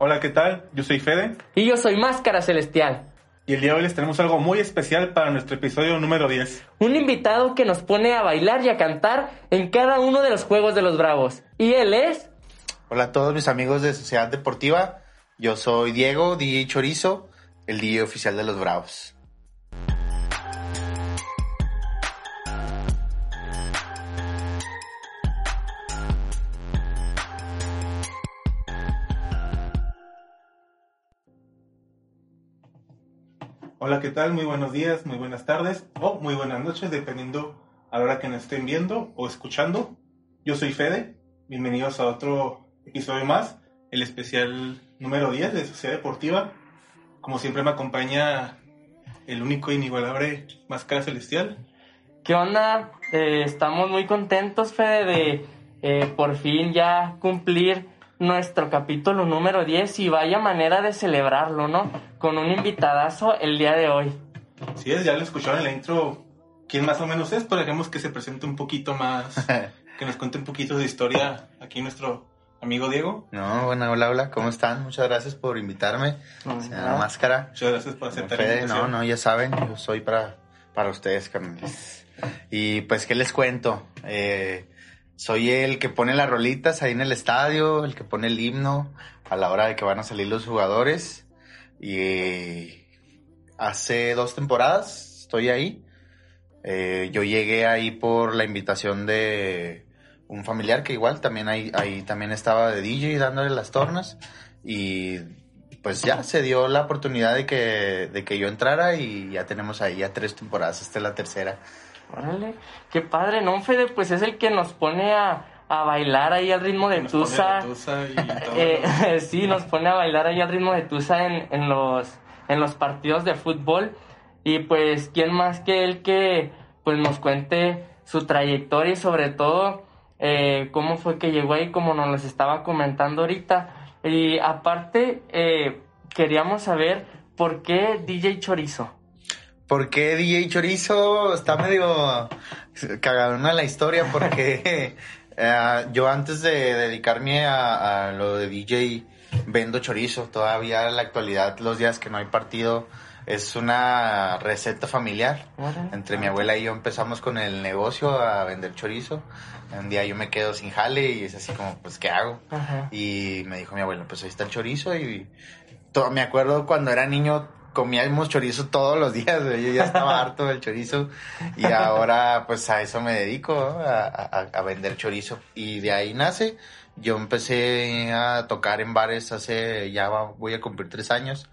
Hola, ¿qué tal? Yo soy Fede. Y yo soy Máscara Celestial. Y el día de hoy les tenemos algo muy especial para nuestro episodio número 10. Un invitado que nos pone a bailar y a cantar en cada uno de los Juegos de los Bravos. Y él es... Hola a todos mis amigos de Sociedad Deportiva. Yo soy Diego, DJ Chorizo, el DJ oficial de los Bravos. Hola, ¿qué tal? Muy buenos días, muy buenas tardes o muy buenas noches, dependiendo a la hora que nos estén viendo o escuchando. Yo soy Fede, bienvenidos a otro episodio más, el especial número 10 de Sociedad Deportiva. Como siempre me acompaña el único inigualable Máscara Celestial. ¿Qué onda? Eh, estamos muy contentos, Fede, de eh, por fin ya cumplir nuestro capítulo número 10 y vaya manera de celebrarlo, ¿no? Con un invitadazo el día de hoy. Sí, es, ya lo escucharon en la intro quién más o menos es, pero dejemos que se presente un poquito más, que nos cuente un poquito de historia aquí nuestro amigo Diego. No, bueno, hola, hola, ¿cómo están? Muchas gracias por invitarme. No, Señora no. Máscara. Muchas gracias por aceptar la Fede, no, invitación. no, ya saben, yo soy para, para ustedes, carnales. Y pues, ¿qué les cuento? Eh, soy el que pone las rolitas ahí en el estadio, el que pone el himno a la hora de que van a salir los jugadores. Y hace dos temporadas estoy ahí. Eh, yo llegué ahí por la invitación de un familiar que igual también ahí también estaba de DJ dándole las tornas. Y pues ya se dio la oportunidad de que, de que yo entrara y ya tenemos ahí ya tres temporadas, esta es la tercera. Órale, qué padre, ¿no, Fede? Pues es el que nos pone a, a bailar ahí al ritmo de Nos Tusa. la tusa y todo. Eh, sí, nos pone a bailar ahí al ritmo de Tusa en, en, los, en los partidos de fútbol. Y pues, ¿quién más que él que pues nos cuente su trayectoria y sobre todo eh, cómo fue que llegó ahí, como nos los estaba comentando ahorita? Y aparte, eh, queríamos saber por qué DJ Chorizo. ¿Por qué DJ Chorizo? Está medio cagadona la historia porque eh, yo antes de dedicarme a, a lo de DJ vendo chorizo. Todavía en la actualidad, los días que no hay partido, es una receta familiar. Entre mi abuela y yo empezamos con el negocio a vender chorizo. Un día yo me quedo sin jale y es así como, pues, ¿qué hago? Ajá. Y me dijo mi abuelo, pues ahí está el chorizo y todo, me acuerdo cuando era niño comíamos chorizo todos los días, güey, yo ya estaba harto del chorizo y ahora pues a eso me dedico, ¿no? a, a- a vender chorizo y de ahí nace. Yo empecé a tocar en bares hace, ya va- voy a cumplir tres años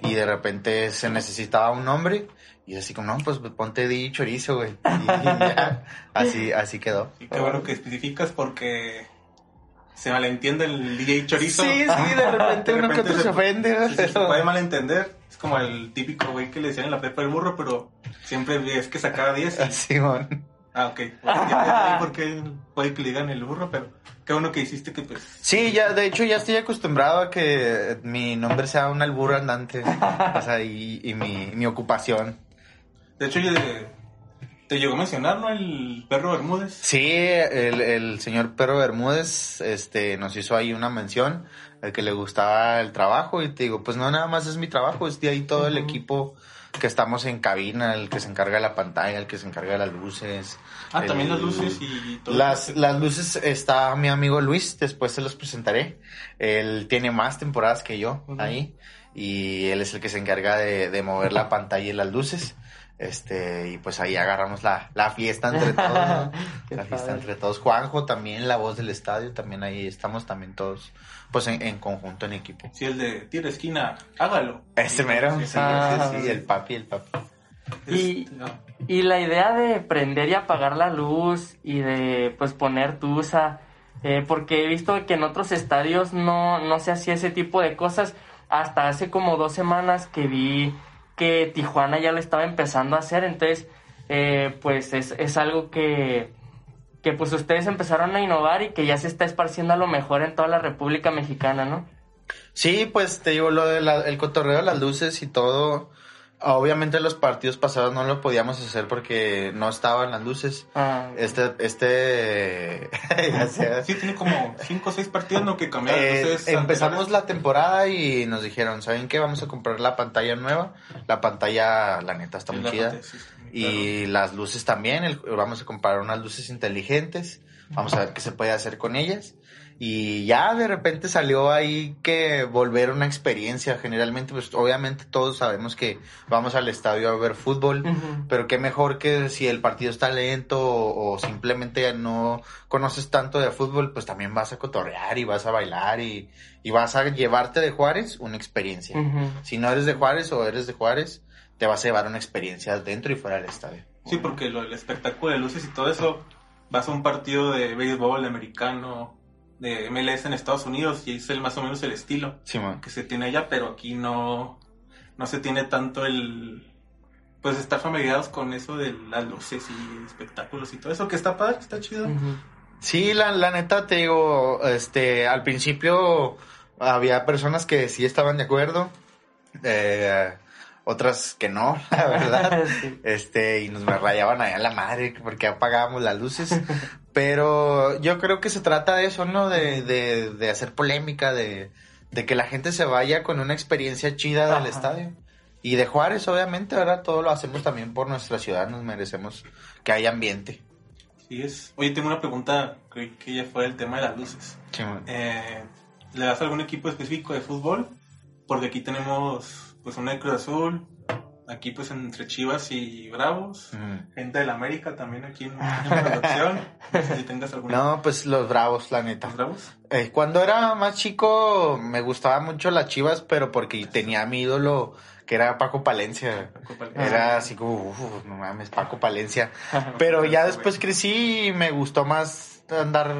y de repente se necesitaba un nombre y así como, no, pues ponte di chorizo, güey. Y ya, así, así quedó. Y qué bueno que especificas porque se malentiende el DJ Chorizo. Sí, sí, de repente De uno que repente otro se- se ofende, sí, se puede malentender. Es como el típico güey que le decían en la prepa el burro, pero siempre es que sacaba 10 y... Simón. Ah, ok. Bueno, ya ya sé por qué puede que le digan el burro, pero qué bueno que hiciste que pues... Sí, ya, de hecho ya estoy acostumbrado a que mi nombre sea un albur andante. o sea, y, y mi, mi ocupación. De hecho, yo de- te llegó a mencionar, ¿no? El perro Bermúdez. Sí, el, el señor Perro Bermúdez este, nos hizo ahí una mención, el que le gustaba el trabajo, y te digo, pues no nada más es mi trabajo, es de ahí todo el equipo que estamos en cabina, el que se encarga de la pantalla, el que se encarga de las luces. Ah, también las luces y todo. Las, las luces está mi amigo Luis, después se los presentaré. Él tiene más temporadas que yo Ujú. ahí y él es el que se encarga de, de mover la pantalla y las luces. Este, y pues ahí agarramos la, la fiesta entre todos, La fiesta padre. entre todos. Juanjo también, la voz del estadio, también ahí estamos también todos, pues en, en conjunto, en equipo. Si el de tira esquina, hágalo. Ese mero, sí, sí, Ah, sí, sí. el papi, el papi. Y- Este, Y la idea de prender y apagar la luz y de pues poner tusa, eh, porque he visto que en otros estadios no, no se hacía ese tipo de cosas. Hasta hace como dos semanas que vi que Tijuana ya lo estaba empezando a hacer, entonces eh, pues es, es algo que, que pues ustedes empezaron a innovar y que ya se está esparciendo a lo mejor en toda la República Mexicana, ¿no? Sí, pues te digo lo del el cotorreo de las luces y todo. Obviamente los partidos pasados no lo podíamos hacer porque no estaban las luces. Ah, Este, este. Sí, tiene como 5 o 6 partidos, ¿no? Que cambiaron. Eh, Entonces, empezamos anteriores- la temporada y nos dijeron, ¿saben qué? Vamos a comprar la pantalla nueva. La pantalla, la neta, está muy chida. sí, Y las luces también, el- vamos a comprar unas luces inteligentes, vamos a ver qué se puede hacer con ellas. Y ya de repente salió ahí que volver una experiencia. Generalmente, pues obviamente todos sabemos que vamos al estadio a ver fútbol, pero qué mejor que si el partido está lento o, o simplemente no conoces tanto de fútbol, pues también vas a cotorrear y vas a bailar y, y vas a llevarte de Juárez una experiencia. Si no eres de Juárez o eres de Juárez, te vas a llevar una experiencia dentro y fuera del estadio. Sí, porque lo, el espectáculo de luces y todo eso, vas a un partido de béisbol americano, de MLS en Estados Unidos, y es el más o menos el estilo que se tiene allá, pero aquí no, no se tiene tanto el... Pues estar familiarizados con eso de las luces y espectáculos y todo eso, que está padre, está chido. Sí, la, la neta te digo, este, al principio había personas que sí estaban de acuerdo, eh, otras que no, la verdad. Sí. Este, y nos me rayaban allá la madre porque apagábamos las luces. Pero yo creo que se trata de eso, ¿no? De, de, de hacer polémica, de, de que la gente se vaya con una experiencia chida del Ajá. estadio. Y de Juárez, obviamente, ahora todo lo hacemos también por nuestra ciudad, nos merecemos que haya ambiente. Sí es. Oye, tengo una pregunta, creí que ya fue el tema de las luces. Eh, ¿Le das a algún equipo específico de fútbol? Porque aquí tenemos pues una de Cruz Azul, aquí pues entre Chivas y Bravos, Ujú. gente del América también aquí en, en producción. No sé si tengas algún No, pues los bravos, la neta. ¿Los Bravos? Eh, cuando era más chico me gustaba mucho las chivas, pero porque tenía a mi ídolo que era Paco Palencia. Era así como, "Uf, no mames, Paco Palencia. Pero ya después crecí y me gustó más andar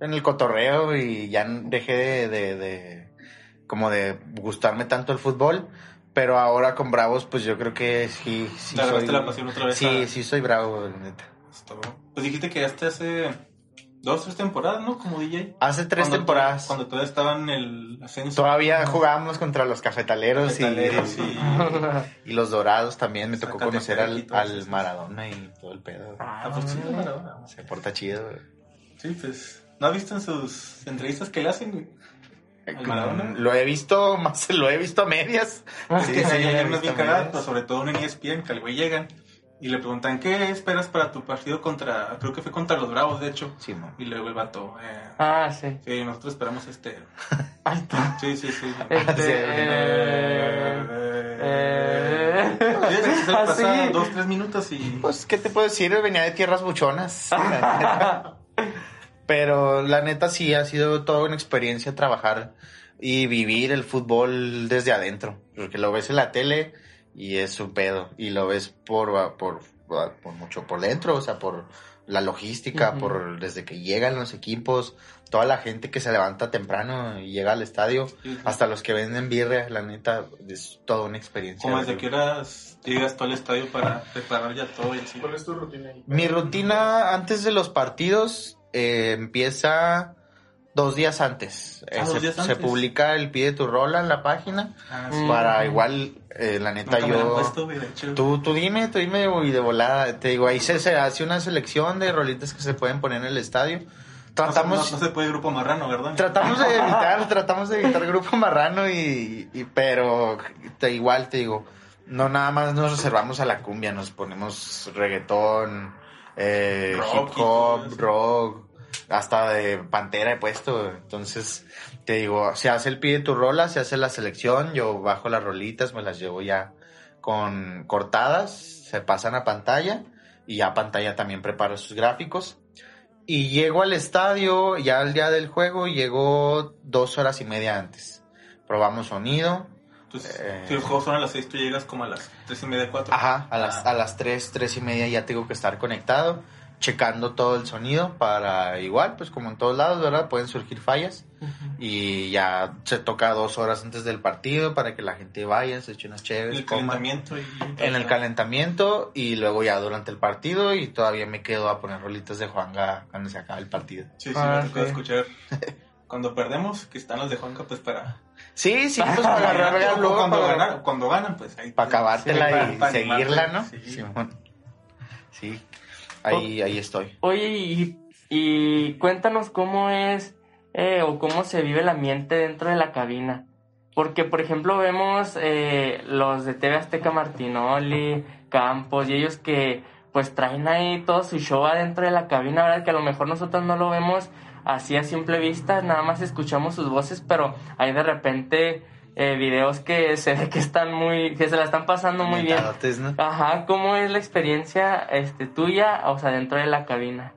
en el cotorreo y ya dejé de, de- de- como de gustarme tanto el fútbol. Pero ahora con Bravos, pues yo creo que sí, sí agarraste soy. la pasión otra vez Sí, a- sí soy bravo, la neta. Pues dijiste que ya hasta hace dos, tres temporadas, ¿no? Como DJ. Hace tres Cuando temporadas. Cuando todavía estaba en el ascenso. Todavía jugábamos contra los cafetaleros, Cafetaleros y, y- y los dorados también. Me tocó conocer al, al. Maradona y todo el pedo. Ah, pues sí, Maradona. Se porta chido. güey. Sí, pues. ¿No has visto en sus entrevistas que le hacen, güey? ¿Al Maradona? Lo he visto más, lo he visto a medias. Es que sí, lo he hay unas visto bien a cagadas, medias. pero sobre todo en ESPN, que al güey llegan y le preguntan, ¿qué esperas para tu partido contra, creo que fue contra los Bravos, de hecho? Sí, mo. Y luego el vato, eh, Ah, sí. sí, nosotros esperamos este... Está. Sí, sí, sí. Este, Sí, eh, eh. Sí, se le Ah, pasa sí. dos, tres minutos y... Pues, ¿qué te puedo decir? Venía de tierras buchonas. Pero la neta sí ha sido toda una experiencia trabajar y vivir el fútbol desde adentro. Porque lo ves en la tele y es un pedo. Y lo ves por, por, por mucho por dentro, o sea, por la logística, Ujú. por desde que llegan los equipos, toda la gente que se levanta temprano y llega al estadio, Sí, sí. hasta los que venden birria, la neta, es toda una experiencia. Como desde que horas llegas tú al estadio para preparar ya todo y así. ¿Cuál es tu rutina ahí? Mi rutina antes de los partidos eh, empieza dos días antes. Eh, Ah, dos se, días se antes. publica el pide tu rola en la página Ah, Mm. para igual, eh, la neta Nunca yo... puesto, de. Tú, tú dime, tú dime y de volada. Te digo, ahí se, se hace una selección de rolitas que se pueden poner en el estadio. Se- Tratamos, No, no se puede grupo marrano, ¿verdad? tratamos de evitar, tratamos de evitar grupo marrano y, y- pero te, igual te digo, no nada más nos reservamos a la cumbia, nos ponemos reggaetón, eh, Rock hip hop, rock, hasta de pantera he puesto, entonces te digo, se hace el pide tu rola, se hace la selección, yo bajo las rolitas, me las llevo ya con cortadas, se pasan a pantalla y ya pantalla también prepara sus gráficos. Y llego al estadio, ya al día del juego, llego dos horas y media antes. Probamos sonido. Entonces, Eh. si los juegos son a las 6, tú llegas como a las 3 y media, 4. Ajá, a las, Ah. a las tres, tres y media ya tengo que estar conectado, checando todo el sonido para igual, pues como en todos lados, ¿verdad? Pueden surgir fallas. Y ya se toca dos horas antes del partido para que la gente vaya, se eche unas chéveres, El coma. calentamiento y... En el calentamiento y luego ya durante el partido y todavía me quedo a poner rolitas de Juanga cuando se acaba el partido. Sí, sí, Ah, me tocó sí. escuchar cuando perdemos, que están los de Juanca, pues para... Sí, sí, pues para agarrar luego cuando, para, ganan, cuando ganan, pues ahí... para acabártela Sí, y para seguirla, animarte, ¿no? sí. Simón. Sí, ahí, ahí estoy. Oye, y, y cuéntanos cómo es eh, o cómo se vive el ambiente dentro de la cabina. Porque, por ejemplo, vemos eh, los de TV Azteca Martinoli, Campos y ellos que pues traen ahí todo su show adentro de la cabina, ¿verdad? Que a lo mejor nosotros no lo vemos así a simple vista, nada más escuchamos sus voces, pero hay de repente eh, videos que se ve que están muy, que se la están pasando muy bien. Ajá, ¿cómo es la experiencia este, tuya, o sea, dentro de la cabina?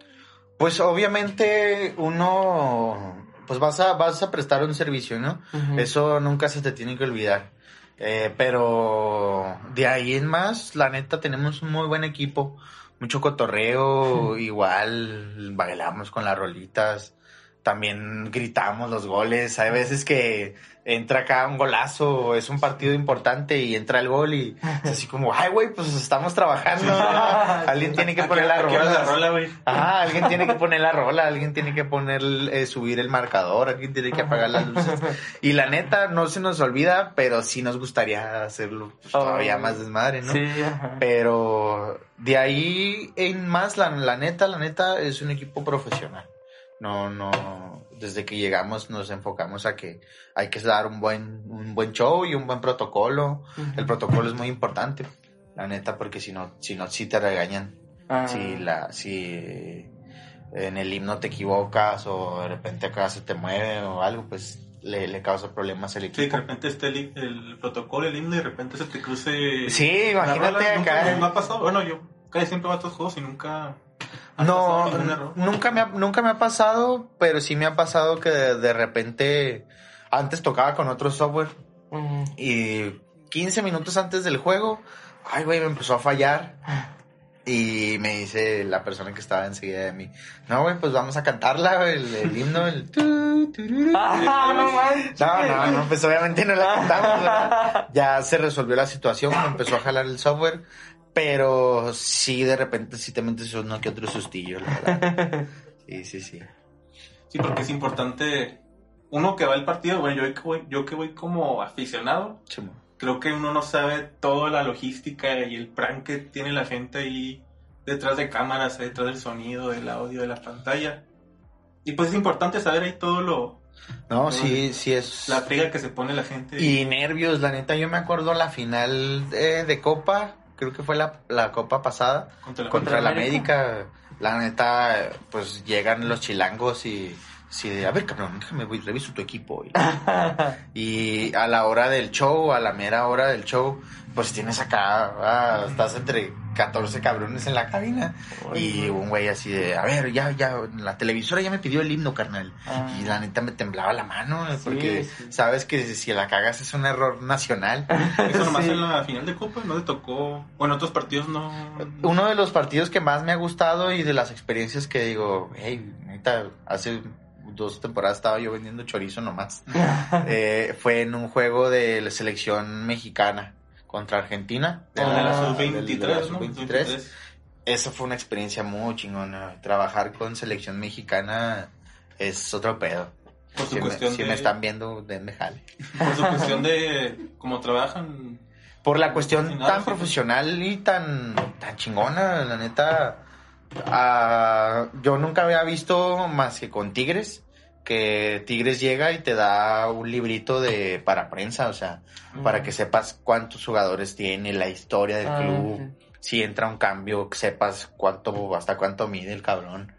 Pues obviamente uno, pues vas a, vas a prestar un servicio, ¿no? Eso nunca se te tiene que olvidar. Eh, pero de ahí en más, la neta, tenemos un muy buen equipo. Mucho cotorreo, igual bailamos con las rolitas. También gritamos los goles. Hay veces que entra acá un golazo, es un partido importante y entra el gol y es así como, ay, güey, pues estamos trabajando. Alguien tiene que poner la rola. güey. Alguien tiene que poner la rola, alguien tiene que poner, eh, subir el marcador, alguien tiene que apagar las luces. Y la neta, no se nos olvida, pero sí nos gustaría hacerlo pues, todavía Oh. más desmadre, ¿no? Sí, ajá. Pero de ahí en más, la, la neta, la neta, es un equipo profesional. No, no, desde que llegamos nos enfocamos a que hay que dar un buen, un buen show y un buen protocolo. El protocolo es muy importante, la neta, porque si no, si no, sí te regañan Ah, si la si en el himno te equivocas o de repente acá se te mueve o algo pues le, le causa problemas al Sí, equipo de repente esté el, el protocolo, el himno, y de repente se te cruce... Sí, imagínate acá. me ha pasado. Bueno, yo casi siempre voy a estos juegos y nunca... ha no nunca me ha, nunca me ha pasado pero sí me ha pasado que de, de repente antes tocaba con otro software y 15 minutos antes del juego ay güey me empezó a fallar y me dice la persona que estaba enseguida de mí no güey pues vamos a cantarla güey, el, el himno el tu, tururú". Ah, no. No, no, no, pues obviamente no la cantamos, ¿verdad? Ya se resolvió la situación, empezó a jalar el software, pero sí, de repente sí te metes uno que otro sustillo, la verdad. Sí, sí, sí. Sí, porque es importante... Uno que va al partido, bueno, yo que voy, yo que voy como aficionado, Chimo. creo que uno no sabe toda la logística y el plan que tiene la gente ahí detrás de cámaras, detrás del sonido, del audio, de la pantalla. Y pues es importante saber ahí todo lo, No, sí, sí es. la friga que se pone la gente. Y nervios, la neta, yo me acuerdo la final eh, de Copa, creo que fue la, la Copa pasada, contra la, contra la América. América. La neta, pues llegan los chilangos y. Sí, de, a ver, cabrón, déjame, voy, reviso tu equipo. Y, y a la hora del show, a la mera hora del show, pues tienes acá, ah, estás entre 14 cabrones en la cabina. Y un güey así de, a ver, ya, ya, la televisora ya me pidió el himno, carnal. Ah. Y la neta me temblaba la mano, Sí, porque sí. sabes que si la cagas es un error nacional. Eso nomás Sí. en la final de Copa no le tocó. Bueno, otros partidos no. Uno de los partidos que más me ha gustado y de las experiencias que digo, hey, neta, hace dos temporadas estaba yo vendiendo chorizo nomás. Eh, fue en un juego de la selección mexicana contra Argentina. de la, Ah, sub-23, de la ¿no? sub-23. Esa fue una experiencia muy chingona. Trabajar con selección mexicana es otro pedo. Por su Si, me, cuestión si de. me están viendo, denme jale. Por su cuestión de cómo trabajan. Por la cuestión tan sí. profesional y tan, tan chingona, la neta. ah, yo nunca había visto más que con Tigres, que Tigres llega y te da un librito de para prensa, o sea, para que sepas cuántos jugadores tiene, la historia del Ah, club, si entra un cambio, que sepas cuánto, hasta cuánto mide el cabrón.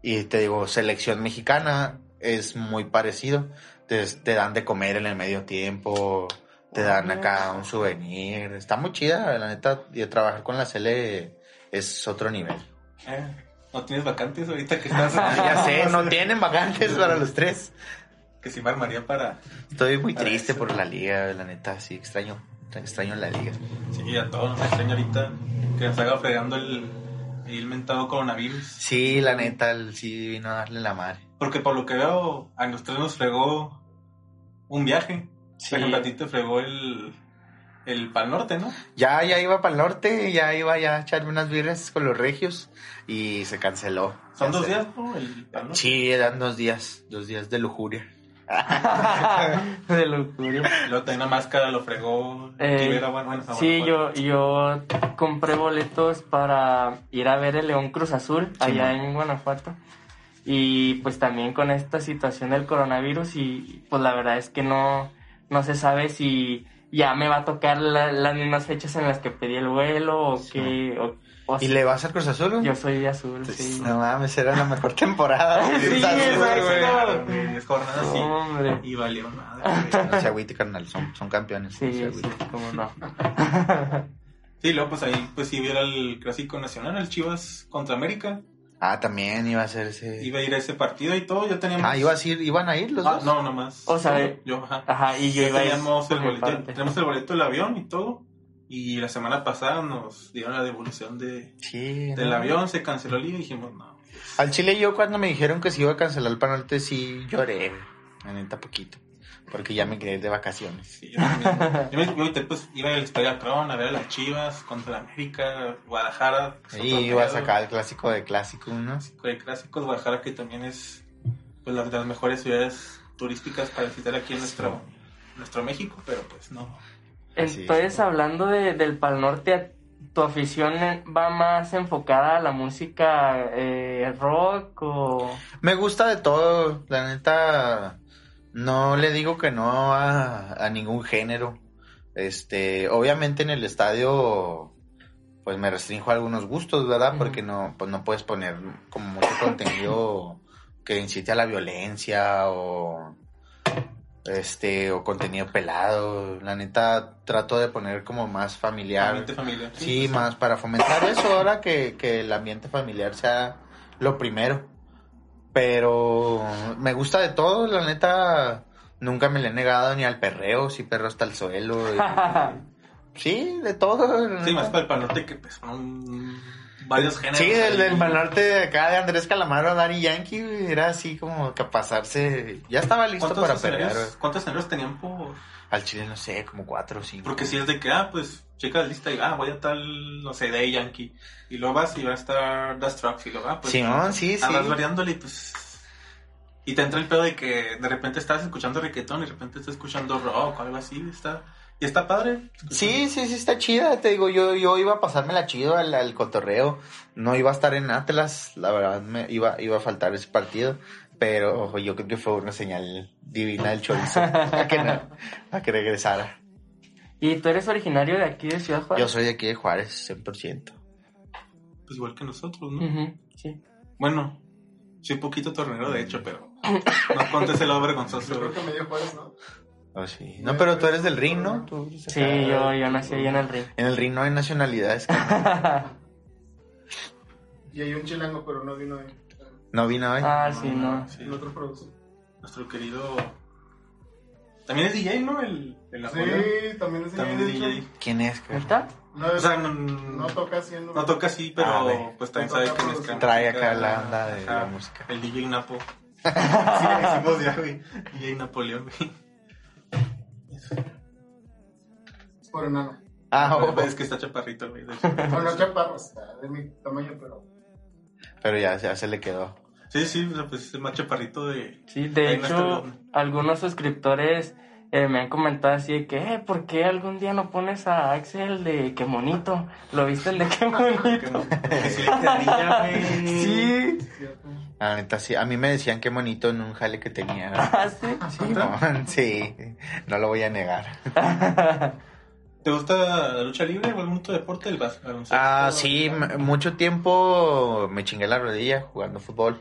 Y te digo, selección mexicana es muy parecido. Te, te dan de comer en el medio tiempo, te dan acá un souvenir. Está muy chida, la neta. Y trabajar con la Cele es otro nivel. Eh, no tienes vacantes ahorita que estás. ya sé, no tienen vacantes para los tres. Que si me armaría para. Estoy muy Para triste eso. por la liga, la neta. Sí, extraño. Extraño la liga. Sí, a todos nos extraña ahorita que nos haga fregando el, el mentado coronavirus. Sí, la neta, el- sí vino a darle la madre. Porque por lo que veo, a nosotros nos fregó un viaje. Sí. Por ejemplo, a ti te fregó el, el Pal Norte, ¿no? Ya, ya iba para el norte, ya iba ya a echarme unas birras con los regios y se canceló. Son dos días, ¿no? El Pal Norte. Sí, eran dos días, dos días de lujuria. de. Y Luego una máscara lo fregó. Eh, Rivera, bueno, bueno, Sí, bueno, yo, yo compré boletos para ir a ver el León Cruz Azul allá man. en Guanajuato. Y pues también con esta situación del coronavirus y pues la verdad es que no, no se sabe si ya me va a tocar la- las mismas fechas en las que pedí el vuelo o que... O, o ¿Y le vas al Cruz Azul? Yo soy de azul, sí. No mames, era la mejor temporada. Sí, Azul, exacto. güey. Claro, güey, diez jornadas sí. Hombre. Y valió nada. güey. No se agüite, carnal, son, son campeones. no Sí, se sí, cómo no. Sí, luego pues ahí pues sí hubiera el clásico nacional, el Chivas contra América. Ah, también iba a ser ese. Iba a ir a ese partido y todo, ya teníamos... Ah, ibas a ir, iban a ir los Ah, dos. no, nomás. O sea, Yo, yo, ajá. Ajá, y yo Ya iba a ir teníamos el boleto, parte. tenemos el boleto del avión y todo. Y la semana pasada nos dieron la devolución de, Sí. del no. avión, se canceló el día y dijimos, no. Al Chile yo cuando me dijeron que se iba a cancelar el Panorte sí lloré, la neta poquito. Porque ya me quedé de vacaciones. Sí, yo también. yo, me, yo pues, iba al Estadio Akron a ver a las Chivas contra la América, Guadalajara. es otro Y iba a pedo. sacar el clásico de clásico, ¿no? de clásicos, Guadalajara que también es pues las de las mejores ciudades turísticas para visitar aquí en nuestro, nuestro México, pero pues no. Entonces, es. hablando de, del Pal Norte, ¿tu afición va más enfocada a la música eh, rock o...? Me gusta de todo, la neta. No le digo que no a, a ningún género. Este, obviamente en el estadio, pues me restringo a algunos gustos, ¿verdad? Porque no, pues no puedes poner como mucho contenido que incite a la violencia o este o contenido pelado. La neta trato de poner como más familiar. Ambiente familiar. Sí, más para fomentar eso ahora que, que el ambiente familiar sea lo primero. Pero me gusta de todo, la neta. Nunca me le he negado ni al perreo, si perro hasta el suelo. y- sí, de todo. Sí, neta. más para el Pal que pues son varios géneros. Sí, el del Pal Norte de acá de Andrés Calamaro, Daddy Yankee, era así como que pasarse. Ya estaba listo ¿Cuántos para perrear. ¿Cuántos escenarios tenían por...? Al chile, no sé, como cuatro o cinco. Porque si es de que, ah, pues, checa la lista y, ah, voy a tal, no sé, de Yankee. Y luego vas y va a estar The Strokes y luego, ah, pues... Sí, ah, sí. vas variándole y pues... Y te entra el pedo de que de repente estás escuchando reggaetón y de repente estás escuchando rock o algo así, está... Y está padre. Sí, sí, sí, está chida. Te digo, yo, yo iba a pasármela chido al, al cotorreo. No iba a estar en Atlas, la verdad, me iba, iba a faltar ese partido. Pero yo creo que fue una señal divina del chorizo a que, no- a que regresara. ¿Y tú eres originario de aquí de Ciudad Yo Juárez? soy de aquí de Juárez, 100%. Pues igual que nosotros, ¿no? Sí. Bueno, soy un poquito tornero de hecho, pero no contes el vergonzoso. Yo creo que medio Juárez, ¿no? Oh, sí. No, pero tú eres del ring, ¿no? Tú Sí, yo, yo nací ahí en el ring. En el ring no hay nacionalidades. Y hay un chilango, pero no vino ahí. No vino hoy. ah, sí, no. Sí, En otro producto. nuestro querido... También es DJ, ¿no? El, el Napoleón. Sí, también es También es de DJ. ¿Quién es? ¿Está? No, O sea, no, no toca haciendo. no toca así, pero Ah, pues también sabe que por- mezcla Trae música, acá la onda de la música. El DJ Napo. sí, le decimos ya, güey. DJ Napoleón, güey. Es por enano. Ah, oh, Es que está chaparrito, güey. Bueno, chaparro, está de mi tamaño, pero. pero ya, ya se le quedó. Sí, sí, o sea, pues es el más chaparrito de... Sí, de no hecho, algunos suscriptores eh, me han comentado así de que, eh, ¿por qué algún día no pones a Axel de qué bonito? ¿Lo viste el de qué no, que sí. La neta, sí. A mí me decían qué bonito en un jale que tenía. Ah, sí. Simón, sí, no lo voy a negar. ¿Te gusta la lucha libre o algún otro deporte? El bas- baloncesto? Ah, sí, mucho tiempo me chingué la rodilla jugando fútbol,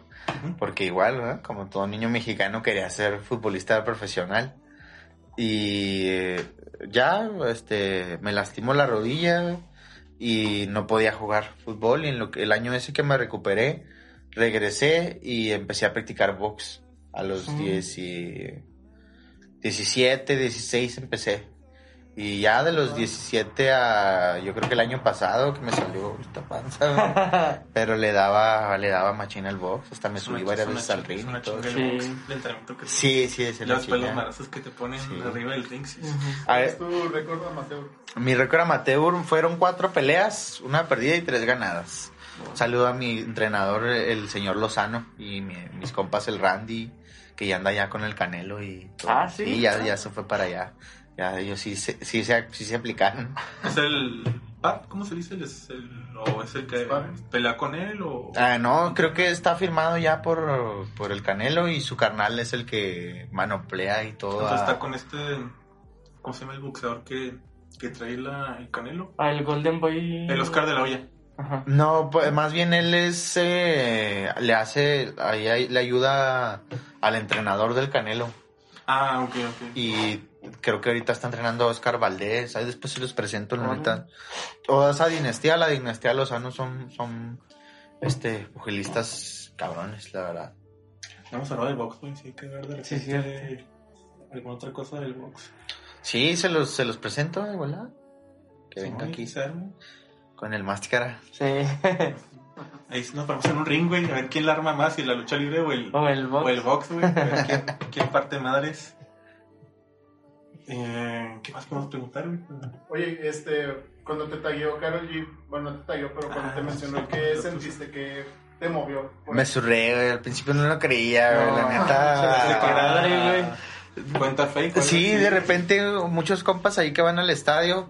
porque igual, ¿no? como todo niño mexicano quería ser futbolista profesional. Y eh, ya, este, me lastimó la rodilla y no podía jugar fútbol. Y en lo que, el año ese que me recuperé, regresé y empecé a practicar box. A los Mm. 10 y- 17, 16 empecé. Y ya de los 17 a, yo creo que el año pasado que me salió esta panza, pero le daba, le daba machina al box, hasta me subí varias veces al ring y todo. Sí. box, el entrenamiento que Sí, sí, es el los pelos marazos que te ponen Sí. arriba del ring. sí. A ¿Cuál es tu récord amateur? mi récord amateur fueron cuatro peleas, una perdida y tres ganadas. Saludo a mi entrenador, el señor Lozano, y mi- mis compas, el Randy, que ya anda ya con el Canelo y todo. Ah, ¿sí? ya, ya se fue para allá. Ya ellos sí, se- sí, se, sí se aplicaron. ¿Es el Pat? ¿Cómo se dice? ¿Es el, ¿O es el que pelea con él? O... Ah, no, creo que está firmado ya por, por el Canelo y su carnal es el que manoplea y todo. Entonces a- está con este. ¿Cómo se llama el boxeador que, que trae la, el canelo? Ah, el Golden Boy. El Oscar de la Hoya. Ajá. No, pues más bien él es, eh, le hace, ahí, ahí le ayuda al entrenador del Canelo. Ah, ok, ok. Y creo que ahorita está entrenando a Oscar Valdés. Ahí después se los presento, la neta. Toda esa dinastía, la dinastía Lozano son, son, este, pugilistas cabrones, la verdad. Vamos a hablar del box, güey. Sí, que ver de Sí, repente alguna otra cosa del box. Sí, se los, se los presento, de volada. Que Sí, venga aquí se arma. con el máscara. Sí. Ahí sí nos ponemos en un ring, güey. A ver quién la arma más, si la lucha libre o el, o el box. o el box, güey. A ver quién, quién parte madres. Eh, ¿Qué más podemos preguntar, güey? Oye, este, cuando te tagueó Carol G, bueno, no te tagueó, pero cuando Ah, te mencionó, sí. ¿qué sentiste? ¿Qué te movió? Me surré, güey. Al principio no lo creía, güey, No, la Se neta. güey. Cuenta fake. Sí, de repente muchos compas ahí que van al estadio,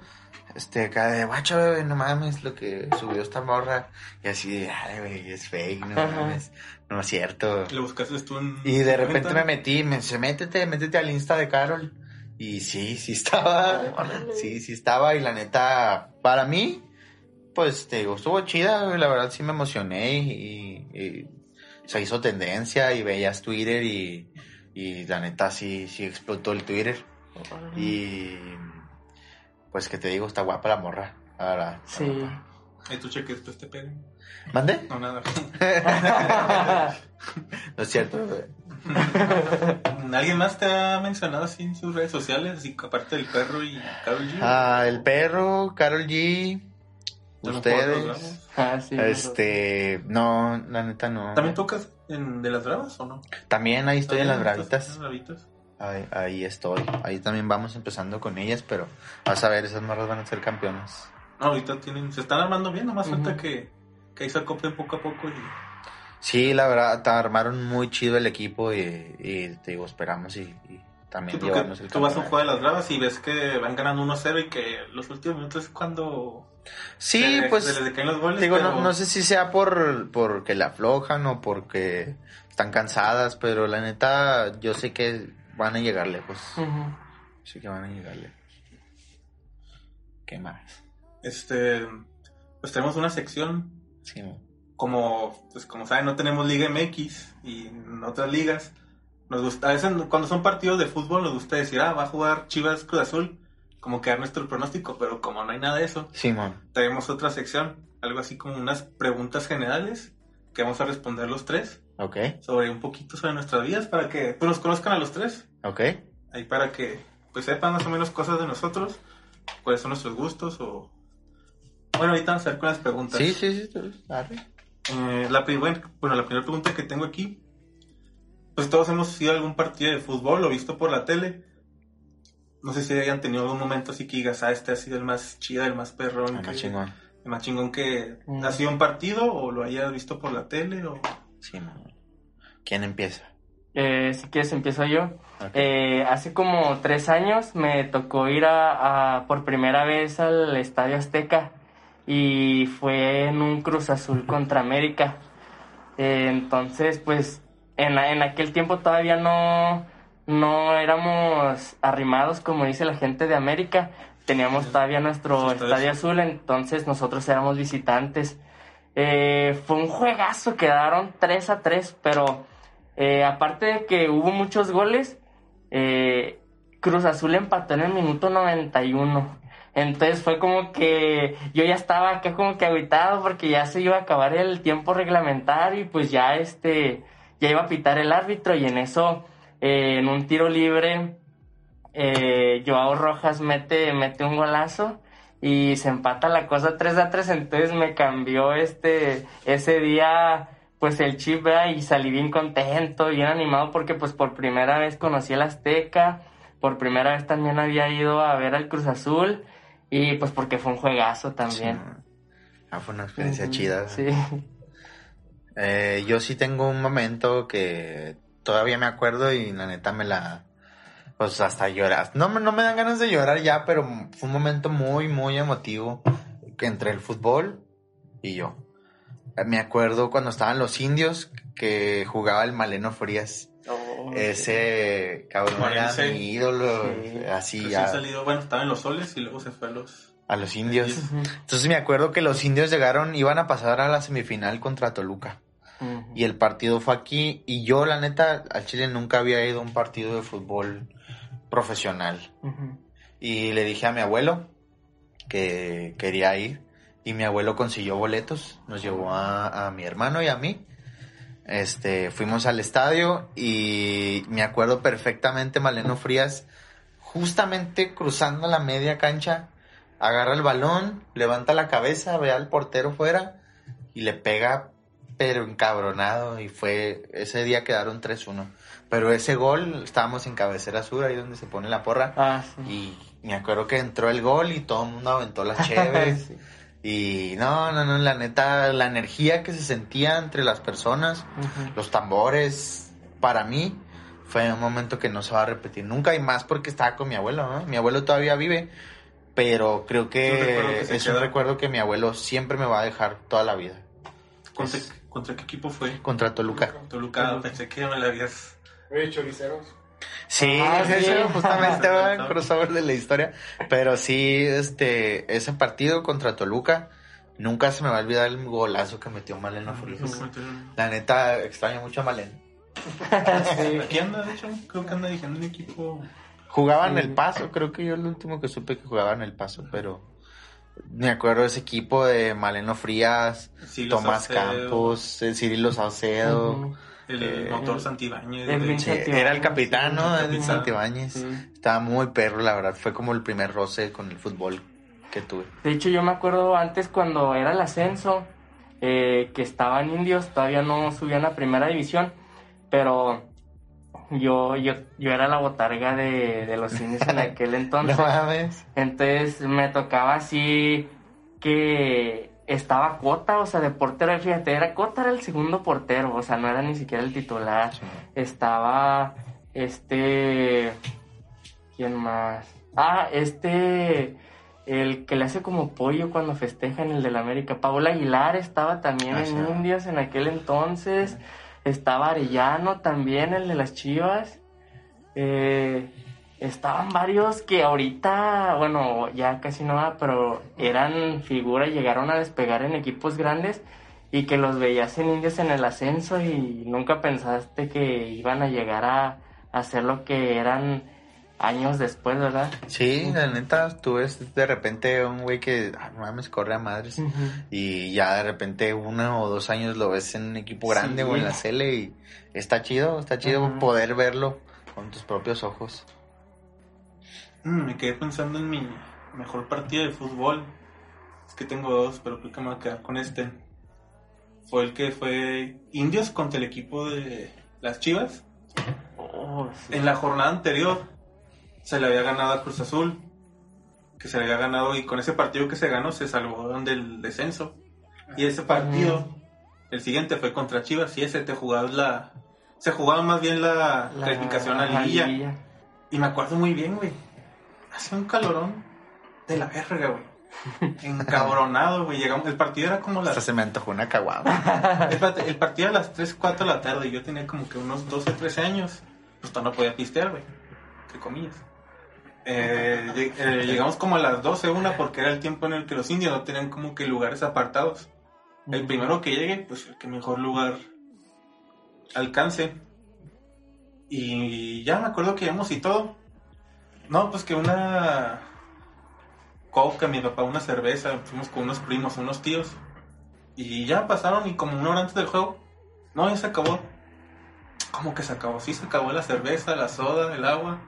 este, acá de guacho, bebé, no mames lo que subió esta morra. Y así de, ay, güey, es fake, no Ajá. mames, no es cierto. Le buscaste tú en. Y de en repente cuenta? me metí, me dice, métete, métete al Insta de Carol. Y sí, sí estaba, sí, sí estaba. Y la neta, para mí, pues te digo, estuvo chida, la verdad sí me emocioné y, y se hizo tendencia y veías Twitter y, y la neta sí, sí explotó el Twitter. Y pues que te digo, está guapa la morra. La verdad. está Sí. Ahí tú cheques, después te peguen. ¿Mande? No, nada. No es cierto. güey. ¿Alguien más te ha mencionado así en sus redes sociales? Así aparte del perro y Carol G. Ah, el perro, Carol G. ¿También por otros Ustedes. Ah, sí. Este, no, la neta no. ¿También tocas en de las bravas o no? También ahí estoy en las ¿También bravitas. estás en las bravitas? Ahí, ahí estoy. Ahí también vamos empezando con ellas, pero vas a ver, esas morras van a ser campeonas. No, ahorita tienen, se están armando bien, nomás Ujú. falta que, que ahí se acoplen poco a poco y Sí, la verdad, te armaron muy chido el equipo y, y te digo, esperamos y, y también Sí, llevarnos el tú vas a un juego de las bravas y ves que van ganando 1-0 y que los últimos minutos es cuando Sí, se, pues se les decaen los goles. Digo, pero no, no sé si sea por porque la aflojan o porque están cansadas, pero la neta, yo sé que van a llegar lejos. Ujú. Sí que van a llegar lejos. ¿Qué más? Este, pues tenemos una sección Sí. Como, pues como saben, no tenemos Liga MX y en otras ligas. Nos gusta, a veces cuando son partidos de fútbol nos gusta decir, ah, va a jugar Chivas Cruz Azul, como que dar nuestro pronóstico, pero como no hay nada de eso, Simón. tenemos otra sección, algo así como unas preguntas generales que vamos a responder los tres Ok, sobre un poquito sobre nuestras vidas para que pues, nos conozcan a los tres, ok. ahí para que pues sepan más o menos cosas de nosotros, cuáles son nuestros gustos o... Bueno, ahorita vamos a ver con las preguntas. Sí, sí, sí. sí, arre. Eh, la, bueno, la primera pregunta que tengo aquí, pues todos hemos ido a algún partido de fútbol o visto por la tele. No sé si hayan tenido algún momento así que digas, ah, este ha sido el más chido, el más perrón, que- más chingón. el más chingón que Mm. ha sido un partido o lo hayas visto por la tele o... Simón. ¿Quién empieza? Eh, si quieres empiezo yo. Ok. Eh, hace como tres años me tocó ir a, a- por primera vez al Estadio Azteca y fue en un Cruz Azul contra América. Eh, entonces, pues en, en aquel tiempo todavía no, no éramos arrimados como dice la gente de América. Teníamos todavía nuestro Estadio Azul, entonces nosotros éramos visitantes. Eh, fue un juegazo, quedaron 3 a 3, pero eh, aparte de que hubo muchos goles, eh, Cruz Azul empató en el minuto 91. Entonces fue como que yo ya estaba acá como que aguitado porque ya se iba a acabar el tiempo reglamentario y pues ya este ya iba a pitar el árbitro y en eso eh, en un tiro libre eh, Joao Rojas mete, mete un golazo y se empata la cosa 3 a 3, entonces me cambió este, ese día pues el chip y salí bien contento, bien animado porque pues por primera vez conocí el Azteca, por primera vez también había ido a ver al Cruz Azul y pues porque fue un juegazo también. Ah, fue una experiencia chida. Sí. Eh, yo sí tengo un momento que todavía me acuerdo y la neta me la... Pues hasta lloras. No, me- no me dan ganas de llorar ya, pero fue un momento muy, muy emotivo que entre el fútbol y yo. Eh, Me acuerdo cuando estaban los indios que jugaba el Maleno Frías. Oh, Ese cabrón era mi ídolo, Sí. así Recién a, salido, bueno, estaba en los soles y luego se fue a los... a los indios. Entonces me acuerdo que los indios llegaron, iban a pasar a la semifinal contra Toluca. Y el partido fue aquí. Y yo, la neta, al Chile nunca había ido a un partido de fútbol profesional. Y le dije a mi abuelo que quería ir. Y mi abuelo consiguió boletos. Nos llevó a, a mi hermano y a mí. Este, fuimos al estadio y me acuerdo perfectamente Maleno Frías, justamente cruzando la media cancha, agarra el balón, levanta la cabeza, ve al portero fuera y le pega, pero encabronado. Y fue, ese día quedaron 3-1. Pero ese gol, estábamos en cabecera sur, ahí donde se pone la porra. Ah, sí. Y me acuerdo que entró el gol y todo el mundo aventó las cheves. Sí. Y no, no, no, la neta, la energía que se sentía entre las personas, los tambores, para mí fue un momento que no se va a repetir nunca y más porque estaba con mi abuelo, ¿no? Mi abuelo todavía vive, pero creo Es un recuerdo que es un recuerdo que mi abuelo siempre me va a dejar toda la vida. ¿Contra, Es- contra qué equipo fue? Contra Toluca. Toluca, pensé que me la habías... Choriceros. Sí, Ah, sí, sí. sí, justamente va en crossover de la historia. Pero sí, este, ese partido contra Toluca, nunca se me va a olvidar el golazo que metió Maleno Frías. La neta, extraño mucho a Maleno. Sí. Aquí anda, de hecho, creo que anda dirigiendo un equipo... Jugaba en el paso, creo que yo el último que supe que jugaba en el paso, pero me acuerdo de ese equipo de Maleno Frías, Tomás Saucedo, Campos, el Cirilo Saucedo. El eh, motor Santibáñez. Edwin de- Sí, Santibáñez, era el capitán, ¿no? Capitán. Santibáñez. Sí. Estaba muy perro, la verdad. Fue como el primer roce con el fútbol que tuve. De hecho, yo me acuerdo antes cuando era el ascenso, eh, que estaban indios, todavía no subían a primera división, pero yo, yo, yo era la botarga de, de los indios en aquel entonces. No mames. Entonces me tocaba así que estaba Cota, o sea, de portero, fíjate, era Cota era el segundo portero, o sea, no era ni siquiera el titular. Estaba este ¿quién más? Ah, este el que le hace como pollo cuando festejan el del América. Paola Aguilar estaba también Ah, en sí. Indios en aquel entonces. Estaba Arellano también, el de las Chivas. Eh, estaban varios que ahorita, bueno, ya casi no va, pero eran figuras, llegaron a despegar en equipos grandes y que los veías en indios en el ascenso y nunca pensaste que iban a llegar a, ser lo que eran años después, ¿verdad? Sí, la neta, tú ves de repente un güey que, ah, no mames, corre a madres. Y ya de repente uno o dos años lo ves en un equipo grande Sí. o en la Cele y está chido, está chido poder verlo con tus propios ojos. Mm, me quedé pensando en mi mejor partido de fútbol. Es que tengo dos, pero creo que me voy a quedar con este. Fue el que fue Indios contra el equipo de las Chivas. Oh, sí. En la jornada anterior se le había ganado a Cruz Azul. Que se le había ganado y con ese partido que se ganó se salvaron del descenso. Y ese partido, el siguiente fue contra Chivas y ese te jugaba la... Se jugaba más bien la, La- calificación a liguilla. Y me acuerdo muy bien, güey. Hace un calorón de la verga, güey. Encabronado, güey. Llegamos, el partido era como Hasta las... se me antojó una caguama. Espérate, el partido era a las 3, 4 de la tarde. y Yo tenía como que unos 12, 13 años. Pues no podía pistear, güey. Entre comillas. Eh, eh, llegamos como a las 12, una, porque era el tiempo en el que los indios no tenían como que lugares apartados. El primero que llegue, pues el que mejor lugar alcance. Y ya me acuerdo que íbamos y todo. No, pues que una coca, mi papá, una cerveza, fuimos con unos primos, unos tíos. Y ya pasaron y como una hora antes del juego, no, ya se acabó. ¿Cómo que se acabó? Sí, se acabó la cerveza, la soda, el agua.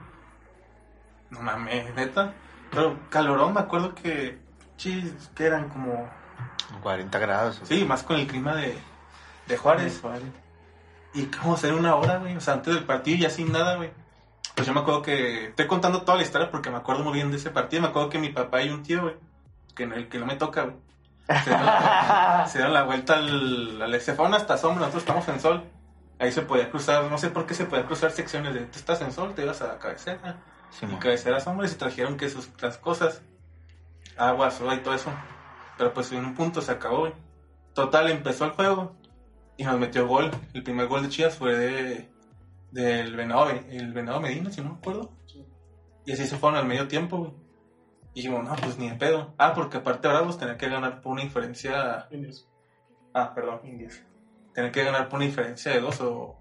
No mames, neta. Pero calorón, me acuerdo que. Chis, que eran como. 40 grados. Sí, más con el clima de, de Juárez. Y como hacer una hora, güey. O sea, antes del partido ya sin nada, güey. Pues yo me acuerdo que. Estoy contando toda la historia porque me acuerdo muy bien de ese partido. Me acuerdo que mi papá y un tío, güey. Que en el que no me toca, güey. Se dieron la, se dieron la vuelta al. al se fueron hasta sombra. Nosotros estamos en sol. Ahí se podía cruzar. No sé por qué se podía cruzar secciones de. Tú estás en sol, te ibas a la cabecera. Sí, y cabecera sombra y se trajeron que sus las cosas. Agua, soda y todo eso. Pero pues en un punto se acabó, güey. Total, empezó el juego y nos metió gol. El primer gol de Chivas fue de del Venado, el Venado Medina, si no me acuerdo. Y así se fueron al medio tiempo, güey. Y dijimos, no, pues ni de pedo. Ah, porque aparte Bravos tenía que ganar por una diferencia. Indios. Ah, perdón, Indios. Tenía que ganar por una diferencia de dos o.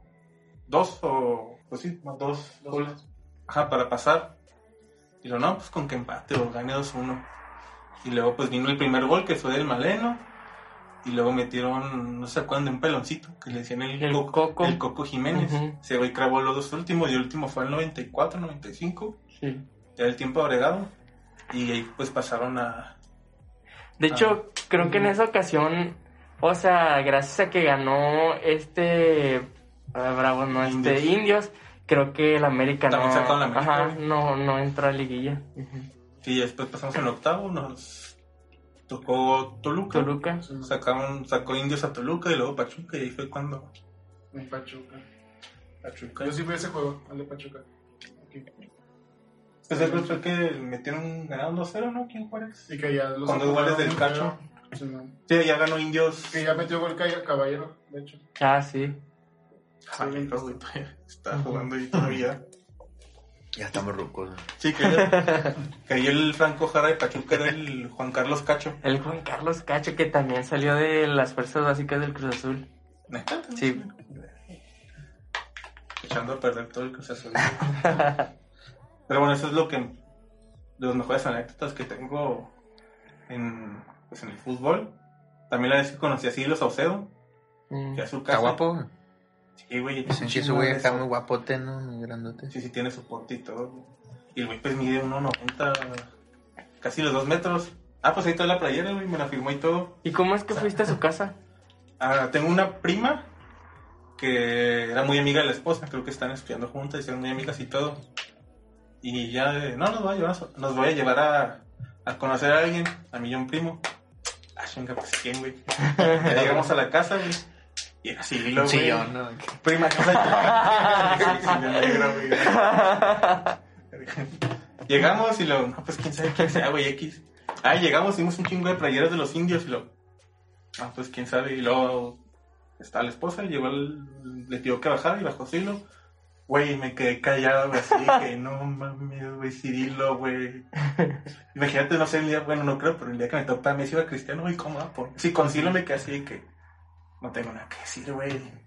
Dos o. Pues sí, más dos Dos goles. más. Ajá, para pasar. Y lo no, pues con que empate o gane 2-1. Y luego pues vino el primer gol que fue del Maleno. Y luego metieron, no sé cuándo, un peloncito que le decían el, El Co- Coco. el Coco Jiménez. Ujú. Se güey clavó los dos últimos y el último fue el 94, 95. Sí. Ya el tiempo agregado. Y ahí pues pasaron a... De hecho, creo que en esa ocasión, o sea, gracias a que ganó este ah, Bravo, no, este Indios. Creo que el América no, También sacaron la América, ajá, no, no entró a liguilla. Ujú. Y después pasamos en octavo, nos tocó Toluca. Toluca. Sí, Sacaron, sacó Indios a Toluca y luego Pachuca y ahí fue cuando En Pachuca. Pachuca... Yo sí vi ese juego, el de Pachuca. Pues el fue que metieron, ganaron 2-0, ¿no? ¿Quién Juárez? Y que ya los Con dos goles del Cacho. Sí, no. Sí, ya ganó Indios. Que ya metió gol Ca- Caballero, de hecho. Ah, sí. Güey, todavía Está jugando ahí todavía. Ya estamos rucos. Sí, que, ahí el Franco Jara de Pachuca era el Juan Carlos Cacho. El Juan Carlos Cacho, que también salió de las fuerzas básicas del Cruz Azul. ¿Neta? Sí. Echando a perder todo el Cruz Azul. Pero bueno, eso es lo que. De los mejores anécdotas que tengo en, pues, en el fútbol. También la vez que conocí a Silvio Saucedo, Mm. que a su ¿Está casa. guapo? Sí, güey. Dicen que ese güey está muy guapote, ¿no? Muy grandote. Sí, sí, tiene soporte y todo. güey. Y el güey pues mide 1.90, casi los 2 metros. Ah, pues ahí está la playera, güey, me la firmó y todo. ¿Y cómo es que fuiste a su casa? Ah, tengo una prima que era muy amiga de la esposa, creo que están estudiando juntas y son muy amigas y todo. Y ya, no, nos voy a llevar, a- nos voy a, llevar a, a conocer a alguien, a mí y a un primo. Ah, chinga, pues quién, güey. Ya llegamos a la casa, güey. Y era así, lo, Un güey. sillón, ¿no? Prima, Llegamos y lo, no, pues quién sabe quién sea, güey, X. Ah, llegamos, hicimos un chingo de playeras de los indios y lo, ah, pues quién sabe. Y luego está la esposa, llegó el, le pidió que bajara y bajó Silo. Güey, me quedé callado, güey, así que no mames, güey, Cirilo, güey. Imagínate, no sé, el día, bueno, no creo, pero el día que me tocó a Messi iba Cristiano, güey, ¿cómo va? Por... Sí, con Silo me quedé así que no tengo nada que decir, güey.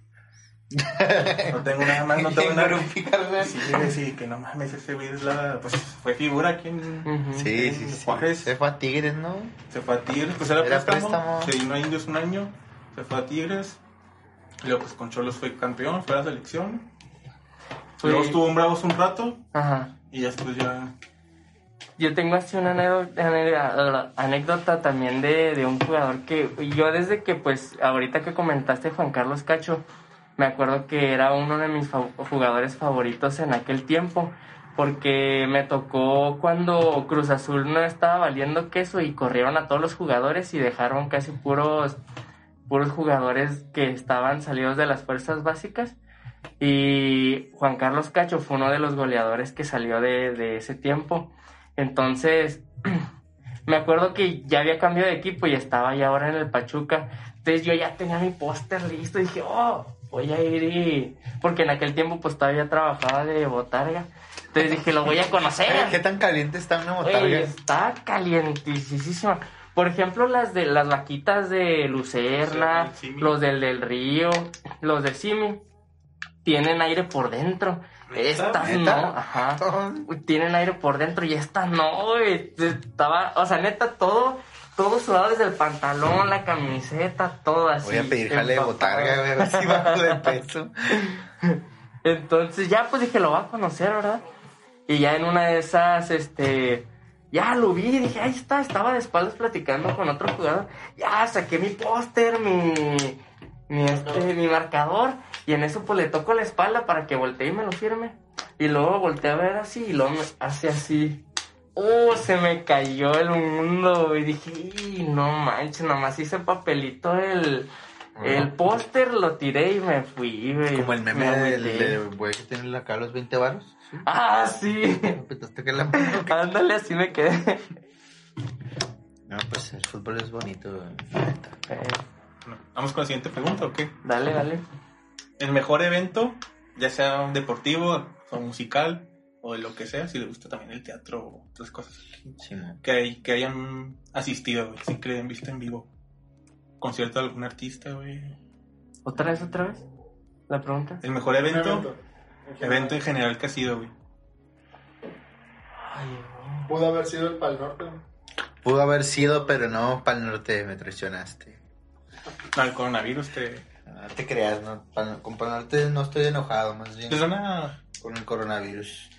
No tengo nada más, no tengo nada que Sí, sí, que no mames, ese güey es la. Pues fue figura aquí en. Sí, sí, sí. Juárez. Se fue a Tigres, ¿no? Se fue a Tigres, pues era, Era préstamo, préstamo. Se vino a Indios un año, se fue a Tigres. Y luego, pues con Cholos fue campeón, fue a la selección. Luego estuvo en Bravos un rato Ajá. y ya después ya. Yo tengo así una anécdota, también de, de un jugador que yo desde que pues ahorita que comentaste Juan Carlos Cacho, me acuerdo que era uno de mis jugadores favoritos en aquel tiempo, porque me tocó cuando Cruz Azul no estaba valiendo queso y corrieron a todos los jugadores y dejaron casi puros, puros jugadores que estaban salidos de las fuerzas básicas. Y Juan Carlos Cacho fue uno de los goleadores que salió de, de ese tiempo. Entonces, me acuerdo que ya había cambiado de equipo y estaba ya ahora en el Pachuca. Entonces yo ya tenía mi póster listo y dije, oh, voy a ir y... Porque en aquel tiempo pues todavía trabajaba de botarga. Entonces dije, lo voy a conocer. ¿Qué tan caliente está una Oye, botarga? está calientísima. Por ejemplo, las de las vaquitas de Lucerna, Sí, los del del río, los de Simi, tienen aire por dentro. Estas no, ajá. Tienen aire por dentro y estas no, güey. Estaba, o sea, neta, todo, todo sudado desde el pantalón, la camiseta, todo así. Voy a pedir jale de botarga, güey, a ver si bajo de peso. Entonces ya pues dije, lo va a conocer, ¿verdad? Y ya en una de esas, este, ya lo vi, dije, ahí está, estaba de espaldas platicando con otro jugador. Ya saqué mi póster, mi, mi, este, mi marcador. Y en eso pues le toco la espalda para que voltee y me lo firme. Y luego volteé a ver así y luego me hace así. ¡Uh! Se me cayó el mundo. Y dije, "Ih, no manches, nomás hice papelito el, el póster, lo tiré y me fui, güey. Como el meme Me del güey que tiene acá los 20 varos. ¿sí? Ah, sí. Ándale, así me quedé. No, pues el fútbol es bonito. Eh, Vamos con la siguiente pregunta, ¿o qué? dale, dale. El mejor evento, ya sea un deportivo o musical o de lo que sea, si le gusta también el teatro o otras cosas Sí, que, hay- que hayan asistido, güey, si que hayan visto en vivo. Concierto de algún artista, güey. ¿Otra vez, otra vez? ¿La pregunta? El mejor evento, evento. evento en general que ha sido, güey. Ay, no. Pudo haber sido el Pal Norte. Pudo haber sido, pero no, para el norte me traicionaste. No, el coronavirus te... No te creas, no, con Pal Norte no estoy enojado, más bien Les van a... con el coronavirus.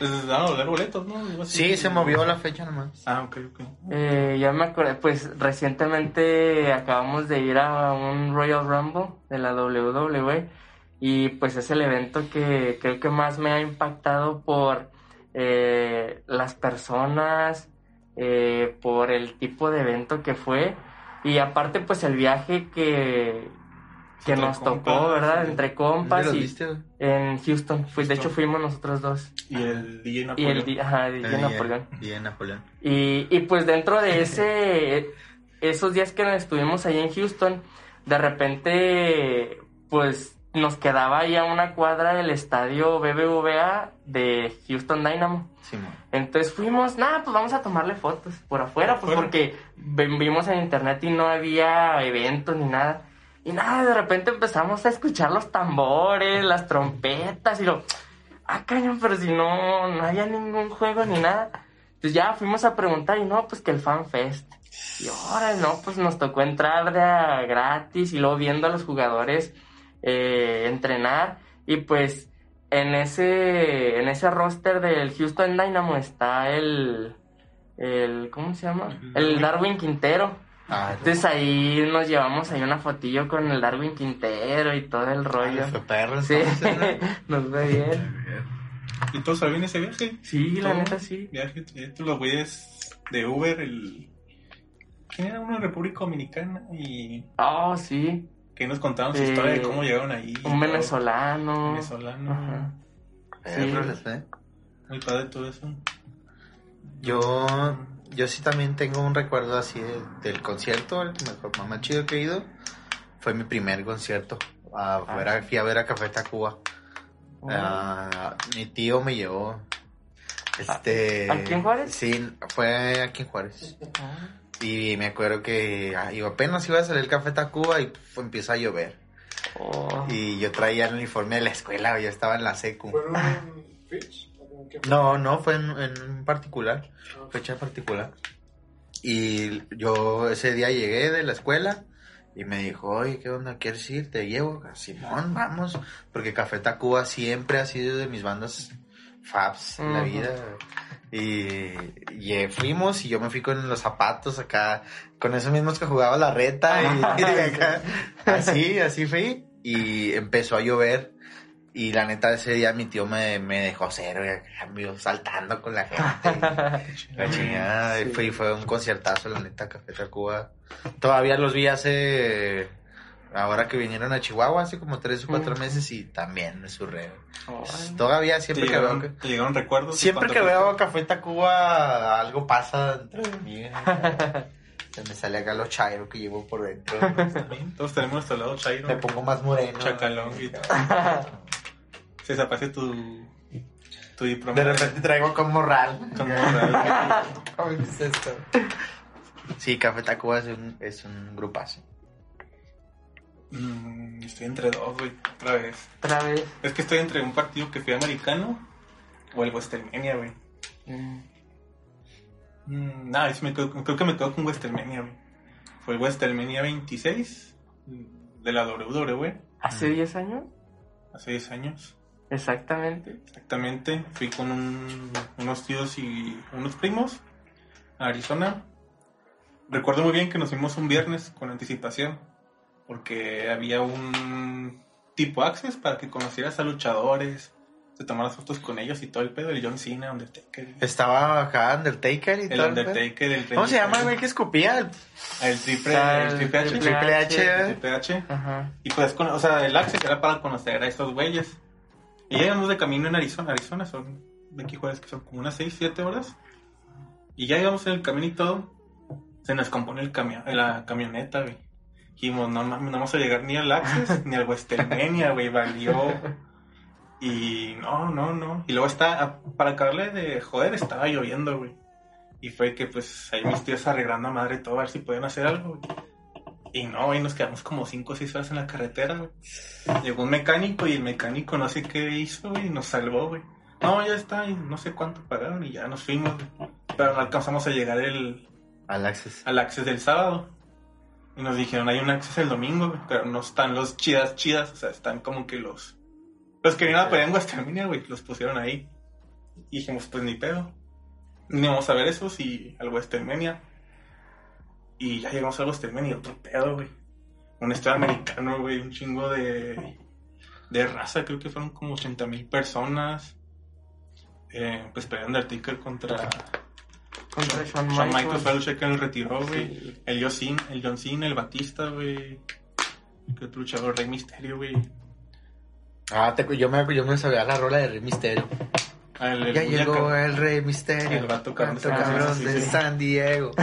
Les van a doler boletos, ¿no? Sí, se movió la fecha nomás. Ah, ok, ok. Eh, ya me acordé, pues recientemente acabamos de ir a un Royal Rumble de la WWE y pues es el evento que creo que más me ha impactado por eh, las personas, eh, por el tipo de evento que fue y aparte pues el viaje que, que nos tocó, ¿verdad? sí. Entre ¿Dónde compas los y viste, en Houston. Fui- de hecho fuimos nosotros dos Y el DJ y Napoleón. el di- ajá, DJ Ah, Napoleón. Y en Napoleón. Y, y pues dentro de ese, esos días que estuvimos ahí en Houston, de repente, pues nos quedaba ahí a una cuadra del estadio BBVA de Houston Dynamo. Sí. Entonces fuimos, nada, pues vamos a tomarle fotos por afuera, pues porque vi- vimos en internet y no había eventos ni nada. Y nada, de repente empezamos a escuchar los tambores, las trompetas y lo, ah, cañón, pero si no, no había ningún juego ni nada. Pues ya fuimos a preguntar y no, pues que el Fan Fest. Y ahora, no, pues nos tocó entrar de a gratis y luego viendo a los jugadores eh, entrenar. Y pues en ese, en ese roster del Houston Dynamo está el, el ¿cómo se llama? El Darwin Quintero. Ah, Entonces ahí nos llevamos ahí una fotillo con el Darwin Quintero y todo el rollo. fue perro, nos ve bien. ¿Y todos sabían ese viaje? Sí, la Todo neta sí. Viaje, trayecto, los güeyes de Uber, el... ¿Quién era uno de República Dominicana? Y Oh, sí. Que nos contaron su Eh, historia de cómo llegaron ahí. Un venezolano. Venezolano. Ajá. Perro, Sí. Muy padre todo eso. Yo, yo sí también tengo un recuerdo así de- del concierto, el mejor, más chido que he ido. Fue mi primer concierto. A Ah, ver fui a ver a Café Tacuba. Oh. Ah, mi tío me llevó. Este, ¿Aquí en Juárez? Sí, fue aquí en Juárez. Ah. Y me acuerdo que ah, iba- apenas iba a salir el Café Tacuba y pf, empieza a llover. Oh. Y yo traía el uniforme de la escuela, yo estaba en la secu. ¿Fue en un fue? No, no, fue en, en un particular, Ah, fecha particular. Y yo ese día llegué de la escuela y me dijo, oye, ¿qué onda? ¿Quieres ir? Te llevo. Simón, vamos. Porque Café Tacuba siempre ha sido de mis bandas faps en la vida. Y, y, eh, fuimos y yo me fui con los zapatos acá, con esos mismos que jugaba la reta. Y, y acá, así, así fui. Y empezó a llover. Y la neta, ese día mi tío me, me dejó cero, cambio, saltando con la gente. La chingada, y Sí. fue, fue un conciertazo, la neta, Café Tacuba. Todavía los vi hace, ahora que vinieron a Chihuahua, hace como tres o cuatro meses, y también me surré. Ay. Todavía ¿Te siempre que veo, te llegaron recuerdos? siempre que ¿Cuánto veo? Café Tacuba, algo pasa dentro de mí. Se me sale acá lo chairo que llevo por dentro. Todos tenemos nuestro lado chairo. Me pongo más moreno. Chacalón y todo. Se desaparece tu, tu diploma. De repente traigo con morral. Con morral. ¿qué es esto? Sí, Café Tacuba es un, es un grupazo. Mm, estoy entre dos, güey, otra vez. Otra vez. Es que estoy entre un partido que fui americano o el Westermania, güey. Mm. Mm, nah, sí me quedo- creo que me quedo con Westermania, güey. Fue el Westermania 26 de la WWE ¿Hace 10 años? hace 10 años. Exactamente. Exactamente. Fui con un- unos tíos y unos primos a Arizona. Recuerdo muy bien que nos fuimos un viernes con anticipación. Porque había un tipo access para que conocieras a luchadores, te tomaras fotos con ellos y todo el pedo. El John Cena, Undertaker. Estaba acá Undertaker y El todo. Undertaker, el ¿Cómo se llama el güey que escupía? El- El triple, el triple H. el Triple H. El triple H. Ajá. Y pues, con- o sea, el access era para conocer a estos güeyes. Y ya íbamos de camino en Arizona. Arizona son, de aquí jueves que son como unas 6, 7 horas. Y ya íbamos en el camino y todo. Se nos compone el camión, la camioneta, güey. Dijimos, no mames, no vamos a llegar ni al Access ni al Westermenia, güey, valió. Y no, no, no. Y luego está, para acabarle de joder, estaba lloviendo, güey. Y fue que pues ahí mis tíos arreglando a madre todo a ver si podían hacer algo, güey. Y no, y nos quedamos como 5 o 6 horas en la carretera, güey. Llegó un mecánico y el mecánico no sé qué hizo, güey, y nos salvó, güey. No, ya está, y no sé cuánto pagaron y ya nos fuimos, güey. Pero no alcanzamos a llegar el, Al Access. al Access del sábado. Y nos dijeron, hay un Access el domingo, pero no están los chidas, chidas, o sea, están como que los... Los que vinieron a pelear en Guasterminia, güey, los pusieron ahí. Y dijimos, pues ni pedo. Ni vamos a ver esos y al Westermenia. Y ya llegamos al Westermenia otro pedo, güey. Un estadio americano, güey, un chingo de... De raza, creo que fueron como 80 mil personas. Eh, pues peleando Undertaker contra... Contra Shawn Shawn Michaels Michaels. fue el lo retiró, güey. Sí. El John Cena, el John Cena, el Batista, güey. Que otro luchador, Rey Misterio, güey. Ah, te- yo, me, yo me sabía la rola de Rey Misterio. Ah, el- el Ya Muñeca. llegó el Rey Misterio. El vato cabrón cabrón Diego, de sí, sí. San Diego.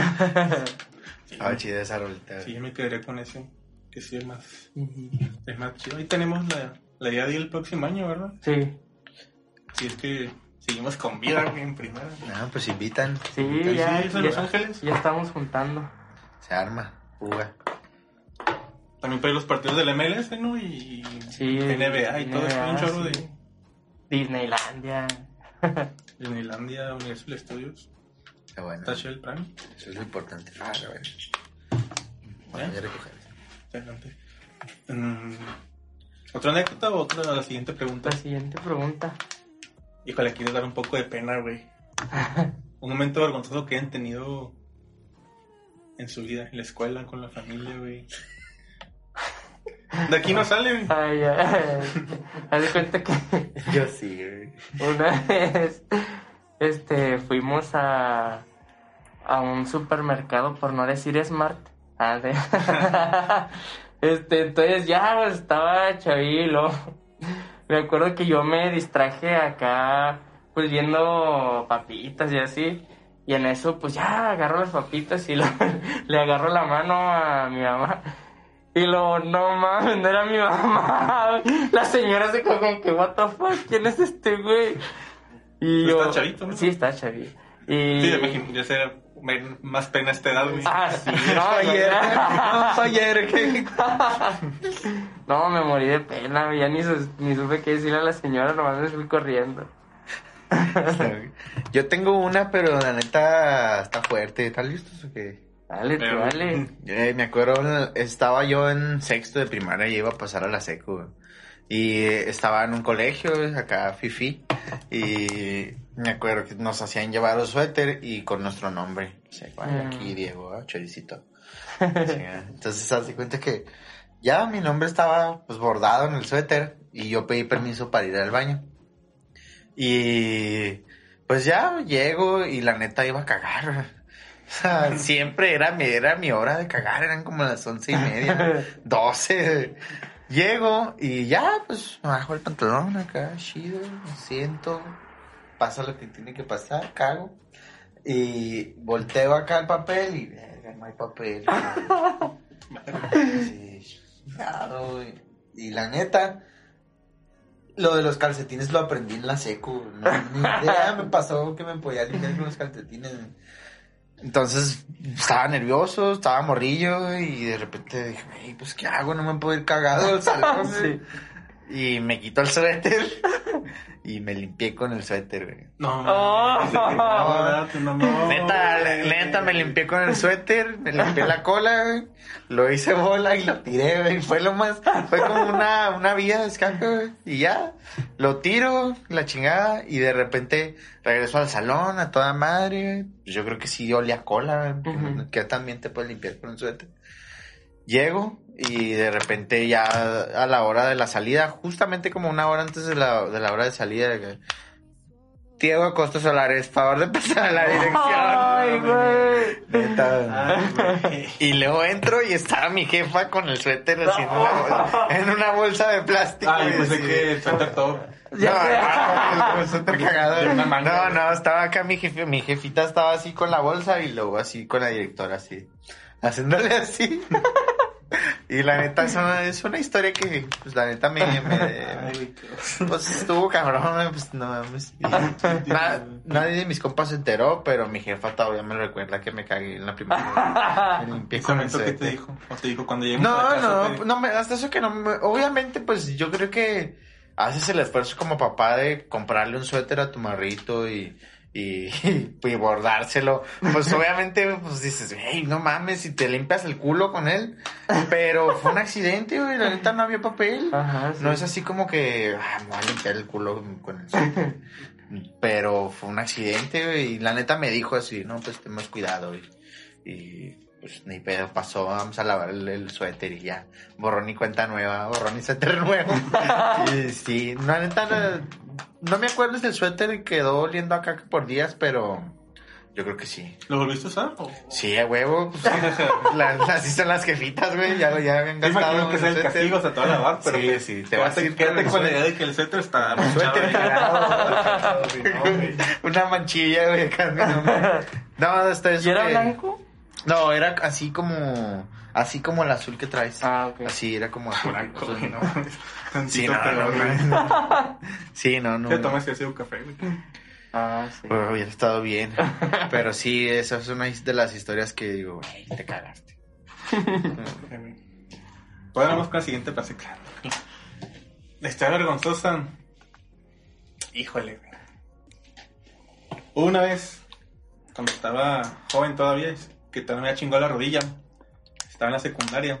Sí, Ah, chida esa rolita. sí, yo me quedaría con ese. Que sí es más, es más chido. Ahí tenemos la, la idea de ir el próximo año, ¿verdad? Sí, Si es que seguimos con vida, en primera. Ah, pues invitan. sí, Ahí ya, sí, ya, Los Ángeles. ya estamos juntando. Se arma. Juga. También para los partidos del MLS, ¿no? Y Sí, NBA y todo eso. NBA, Un chorro sí. de Disneylandia. Disneylandia, Universal Studios. Qué bueno. Tachel Prime. Eso es lo importante. Ah, qué bueno. Bueno, ¿Eh? voy a recoger. Adelante. Mm, ¿Otra anécdota o otra la siguiente pregunta? La siguiente pregunta. Híjole, quiero dar un poco de pena, güey. Un momento vergonzoso que hayan tenido en su vida, en la escuela, con la familia, güey. De aquí no sale, güey. Ay, ay, ay. Haz de cuenta que Yo sí, güey. una vez este, fuimos a, a un supermercado, por no decir Smart. Ah, de- este, entonces ya pues, estaba chavilo. Me acuerdo que yo me distraje acá, pues viendo papitas y así. Y en eso, pues ya agarro las papitas y lo- le agarro la mano a mi mamá. Y luego, no mames, no era mi mamá. La señora se quedó como que, what the fuck, ¿quién es este güey? Y yo, está chavito, ¿no? Sí, está chavito. Y... Sí, imagino, ya sé, me- más pena esta edad, güey. Ah, sí, no, Ayer, no, ayer, no, me morí de pena, ya ni, ni supe qué decirle a la señora, nomás me fui corriendo. Yo tengo una, pero la neta está fuerte. ¿Están listos o qué? Dale, tú, dale. Eh, me acuerdo, estaba yo en sexto de primaria y iba a pasar a la secu. Y eh, estaba en un colegio, acá, Fifi. Y me acuerdo que nos hacían llevar un suéter y con nuestro nombre. O sea, vaya, Mm. aquí Diego, ah, choricito. Entonces, se hace cuenta que ya mi nombre estaba pues bordado en el suéter y yo pedí permiso para ir al baño. Y pues ya llego y la neta iba a cagar. O sea, siempre era mi, era mi hora de cagar, eran como las once y media, doce. Llego y ya, pues me bajo el pantalón acá, chido, me siento, pasa lo que tiene que pasar, cago. Y volteo acá el papel y, verga, no hay papel. Sí, güey. Y la neta, lo de los calcetines lo aprendí en la secu. No, ni idea me pasó que me podía limpiar con los calcetines. Entonces estaba nervioso, estaba morrillo y de repente dije, "Ey, pues ¿qué hago? No me puedo ir cagado al salón. güey". Sí. Y me quitó el suéter y me limpié con el suéter, güey. No, Oh. no, no, no, Neta, neta, me limpié con el suéter, me limpié la cola, güey. Lo hice bola y lo tiré, güey. Fue lo más, fue como una, una vía de escape, güey. Y ya, lo tiro, la chingada, y de repente regreso al salón a toda madre, güey. Pues Yo creo que sí olía cola, güey. Que también te puedes limpiar con un suéter. Llego y de repente ya a la hora de la salida, justamente como una hora antes de la, de la hora de salida, que, Diego Acosta Solares, favor de pasar a la dirección. Ay, güey. Neta. Ay, güey. Y luego entro y estaba mi jefa con el suéter así en, una, bolsa, en una bolsa de plástico. Ay, pensé así. que el suéter todo. No, no, cagado. No, no, estaba acá mi jefe, mi jefita estaba así con la bolsa y luego así con la directora así, haciéndole así. Y la neta es una, es una historia que, pues la neta me, me qué- pues estuvo cabrón, pues no mames. Y na- nadie de mis compas se enteró, pero mi jefa todavía me recuerda que me cagué en la primera. Me limpié ¿Y con con el eso qué te dijo? ¿O te dijo cuando a la No, casa? no, te- no, me, hasta eso que no me, obviamente pues yo creo que haces el esfuerzo como papá de comprarle un suéter a tu marrito y, y, y bordárselo. Pues obviamente pues dices, hey, no mames, si te limpias el culo con él. Pero fue un accidente, güey, la neta no había papel. Ajá, sí. No es así como que, ah, me voy a limpiar el culo con el suéter. Pero fue un accidente, güey, y la neta me dijo así, no, pues ten más cuidado, y, y pues ni pedo pasó, vamos a lavar el, el suéter y ya, borrón y cuenta nueva, borrón y suéter nuevo. y sí, la neta no, no me acuerdo si el suéter quedó oliendo a caca por días, pero yo creo que sí. ¿Lo volviste a usar? o- Sí, a huevo, pues, la- así son las jefitas, güey, ya, ya habían gastado imagino que sea el castigo, o sea, te va a lavar, pero Sí, sí, te vas a quédate, ir quédate con la idea de que el suéter está Suéter manchado. Una manchilla, güey. No, no, hasta eso ¿Y era que- blanco? No, era así como... Así como el azul que traes. Ah, ok. Así, era como azul. Blanco, azul, güey, ¿no? Sí, no, no. Sí, no, no. ¿Qué tomas sido café, güey? Ah, sí. Hubiera estado bien. Pero sí, esa es una de las historias que digo, güey, te cagaste. Pues vamos con la siguiente para claro. La historia vergonzosa. Híjole, güey. Una vez, cuando estaba joven todavía, que todavía me había chingado la rodilla, estaba en la secundaria.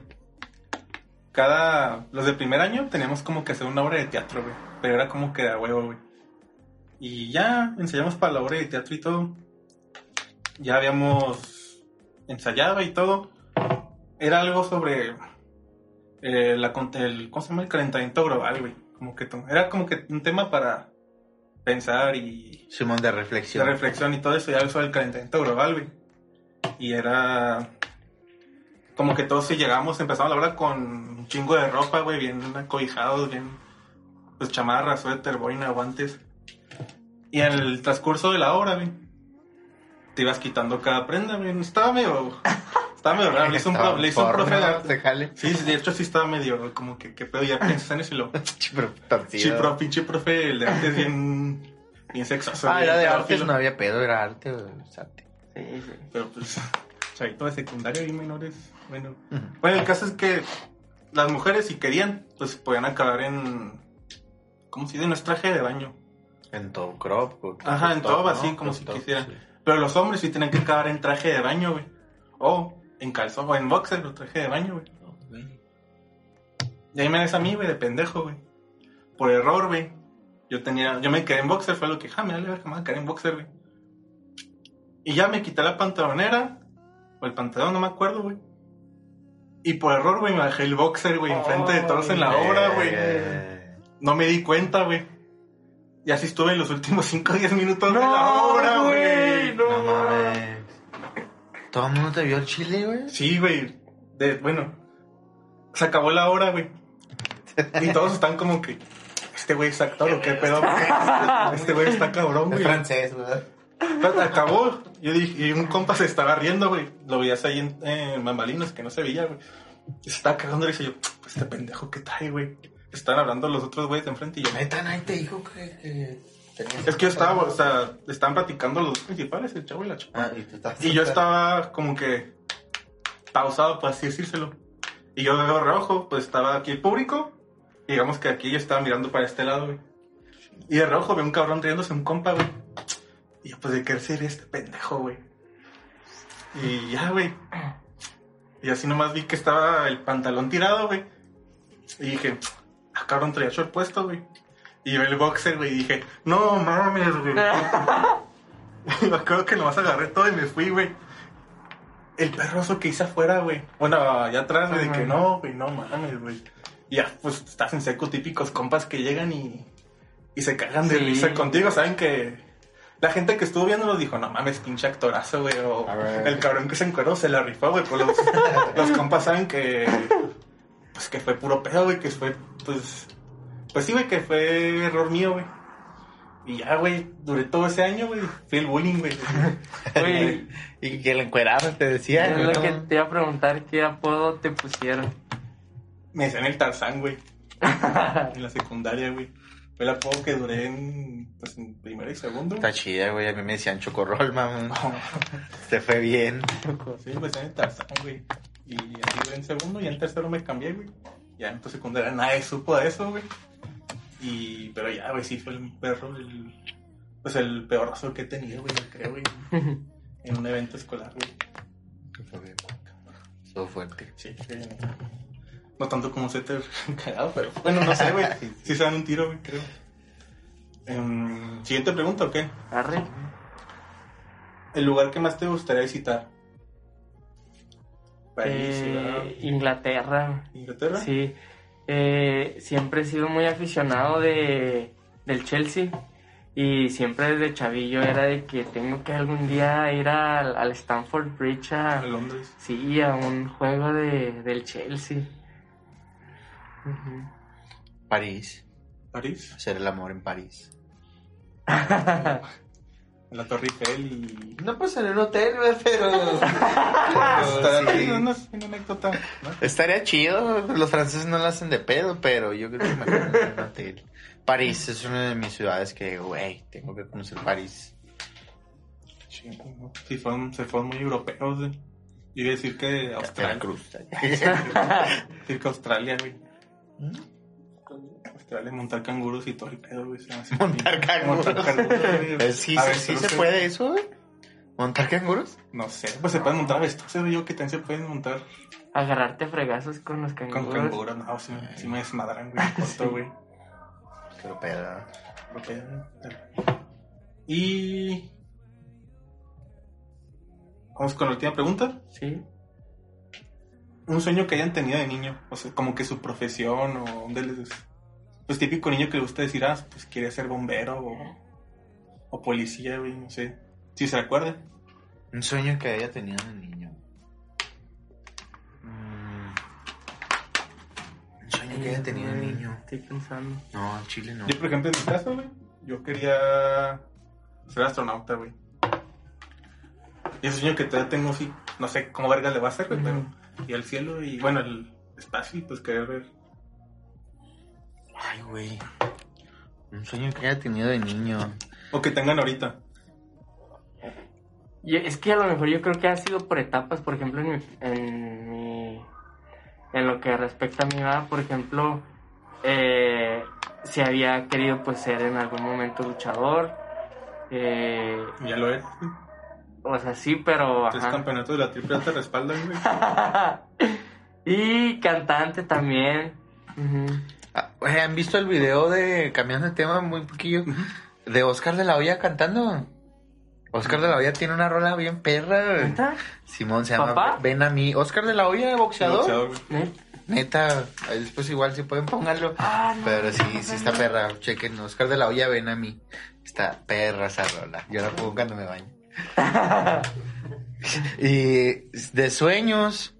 Cada. Los de primer año teníamos como que hacer una obra de teatro, güey. Pero era como que de huevo, güey. Y ya ensayamos para la obra de teatro y todo. Ya habíamos ensayado y todo. Era algo sobre eh, la, el, ¿cómo se llama? El calentamiento global, güey. Como que to- era como que un tema para pensar y Simón de de reflexión. reflexión y todo eso, ya sobre el calentamiento global, güey. Y era como que todos si llegamos, empezamos la hora con un chingo de ropa, güey, bien acobijados, bien, pues chamarra, suéter, boina, guantes. Y en el transcurso de la hora, güey, te ibas quitando cada prenda, güey. Estaba medio, estaba medio raro, le hizo un, pro- le hizo un profe de arte. Sí, de hecho sí estaba medio como que, ¿qué pedo? Ya piensas en eso y lo... Sí, pinche profe, el de arte es bien, bien sexoso. Ah, era de arte, no había pedo, era arte, arte. Sí, sí. Pero pues, chavito de secundaria y menores, bueno. Bueno, el caso es que las mujeres si querían, pues podían acabar en, ¿cómo se dice? En traje de baño. En todo crop. o- Ajá, en top, top, ¿no? así como si top, quisieran. sí. Pero los hombres sí tenían que acabar en traje de baño, güey. O en calzón, o en boxer, o traje de baño, güey. Y ahí me ves a mí, güey, de pendejo, güey. Por error, güey. Yo tenía, yo me quedé en boxer, fue lo que, ja, me vale ver que me voy a quedar en boxer, güey. Y ya me quité la pantalonera, o el pantalón, no me acuerdo, güey. Y por error, güey, me dejé el boxer, güey, enfrente de todos en la obra, güey. No me di cuenta, güey. Y así estuve en los últimos 5 o 10 minutos de la obra, güey. No mames. ¿Todo el mundo te vio el chile, güey? Sí, güey. Bueno, se acabó la hora, güey. Y todos están como que, este güey es actor o qué pedo. Este güey está cabrón, Es güey. francés, güey. Pero acabó. Yo dije, y un compa se estaba riendo, güey. Lo veías ahí en, Bambalinas, que no se veía, güey. Y se estaba cagando y dice yo, pues este pendejo que trae, güey. Están hablando los otros güeyes de enfrente y yo, Neta, nadie te dijo que, que tenías- es que yo estaba, o sea, estaban platicando los dos principales, el chavo y la chava. Ah, y tú estás. Y yo estaba como que pausado, por así decírselo. Y yo de reojo, pues estaba aquí el público Y digamos que aquí yo estaba mirando para este lado, güey. Y de rojo veo un cabrón riéndose, un compa, güey. Y yo, pues, ¿de qué sería este pendejo, güey? Y ya, güey. Y así nomás vi que estaba el pantalón tirado, güey. Y dije, ah, cabrón, traía short puesto, güey. Y yo el boxer, güey, y dije, no mames, güey. Y me acuerdo que nomás agarré todo y me fui, güey. El perroso que hice afuera, güey. Bueno, allá atrás, güey, de que no, güey, no mames, güey. Y ya, pues estás en seco, típicos compas que llegan y, y se cagan de Sí. risa contigo, saben que. La gente que estuvo viendo nos dijo, no mames, pinche actorazo, güey. O el cabrón que se encueró se la rifó, güey. Pues los, los compas saben que. Pues que fue puro pedo, güey. Que fue, pues. Pues sí, güey, que fue error mío, güey. Y ya, güey, duré todo ese año, güey. Fui el bullying, güey. Y que lo encueraban, te decía. es lo ¿no? que te iba a preguntar, ¿qué apodo te pusieron? Me decían el Tarzán, güey. En la secundaria, güey. Fue el apodo que duré en, pues, en primero y segundo. Está chida, güey. A mí me decían chocorrol, mamón. Te fue bien. Sí, me decían el Tarzán, güey. Y así duré en segundo y en tercero me cambié, güey. Ya en tu secundaria nadie supo de eso, güey. Y, pero ya, güey, sí fue el perro, el, pues el peorazo que he tenido, güey, yo creo, güey. En un evento escolar, güey. Estuvo fuerte. Sí, que- No tanto como se te cagado, pero bueno, no sé, güey. Sí se dan un tiro, güey, creo. Em, Siguiente pregunta, ¿o qué? Arre. ¿El lugar que más te gustaría visitar? País, ciudad, Eh, Inglaterra. Inglaterra. Sí. Eh, siempre he sido muy aficionado de, del Chelsea. Y siempre desde chavillo era de que tengo que algún día ir al, al Stamford Bridge a, A Londres. sí, a un juego de, del Chelsea. París. París. Hacer el amor en París. En la Torre Eiffel y... No pues en un hotel, pero. Está sí. una, una anécdota, ¿no? Estaría chido. Los franceses no lo hacen de pedo, pero yo creo que mejor en un hotel. París es una de mis ciudades que, güey, tengo que conocer París. Chingo. Sí, fueron, se fueron muy europeos, güey. A decir que Australia. Veracruz. decir que Australia, güey. Australia, montar canguros y todo el pedo, güey. Montar canguros. Montar canguros. Eh, Sí, A ver, sí no se puede eso, güey. ¿Montar canguros? No sé, pues se pueden montar avestruces, güey. Yo que también se pueden montar Agarrarte fregazos con los canguros. con canguros. No, sí me desmadran, güey. Corto, güey. Qué pedo. Lo que- Y. Vamos con la última pregunta. Sí. Un sueño que hayan tenido de niño. O sea, como que su profesión o un les... Pues típico niño que le gusta decir, ah, pues quiere ser bombero o, o policía, güey, no sé. Si se acuerdan. Un sueño que haya tenido de niño. Mm. Un sueño que haya tenido de niño. Estoy pensando. No, en Chile no. Yo, por ejemplo, en mi caso, güey, yo quería ser astronauta, güey. Y ese sueño que todavía tengo, sí, no sé cómo verga le va a hacer, güey, pero... Y al cielo y, bueno, el espacio y pues querer ver... Ay, güey. Un sueño que haya tenido de niño. O que tengan ahorita. Y es que a lo mejor yo creo que ha sido por etapas, por ejemplo, en mi, en, mi- en lo que respecta a mi edad, por ejemplo, eh, si había querido pues ser en algún momento luchador, eh, ya lo es. O sea, sí, pero... Tres ajá. campeonatos de la triple te respaldan, güey. y cantante también. Güey, ¿Han visto el video de, cambiando de tema muy poquillo, de Oscar de la Hoya cantando? Oscar de la Hoya tiene una rola bien perra. güey. ¿Neta? Simón se llama ¿Papá? Ven a mí. Oscar de la Hoya, boxeador. Neta, después igual si pueden pónganlo. Ah, no, Pero sí, no, sí está no. perra. Chequen, Oscar de la Hoya, ven a mí. Está perra esa rola. Yo la pongo cuando me baño. y de sueños,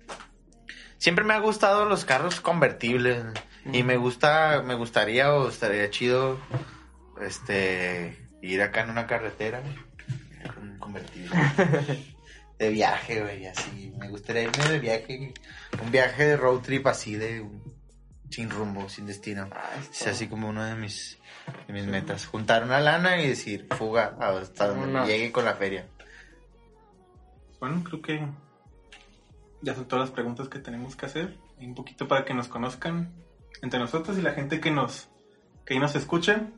siempre me ha gustado los carros convertibles. Y me gusta, me gustaría o estaría chido, este, ir acá en una carretera con un convertible. De viaje, güey, así. Me gustaría irme de viaje, un viaje de road trip así de sin rumbo, sin destino. Ah, Es así como una de mis, de mis metas. Juntar una lana y decir, fuga hasta donde llegue con la feria. Bueno, creo que ya son todas las preguntas que tenemos que hacer. Y un poquito para que nos conozcan. entre nosotros y la gente que nos, que nos escuchen.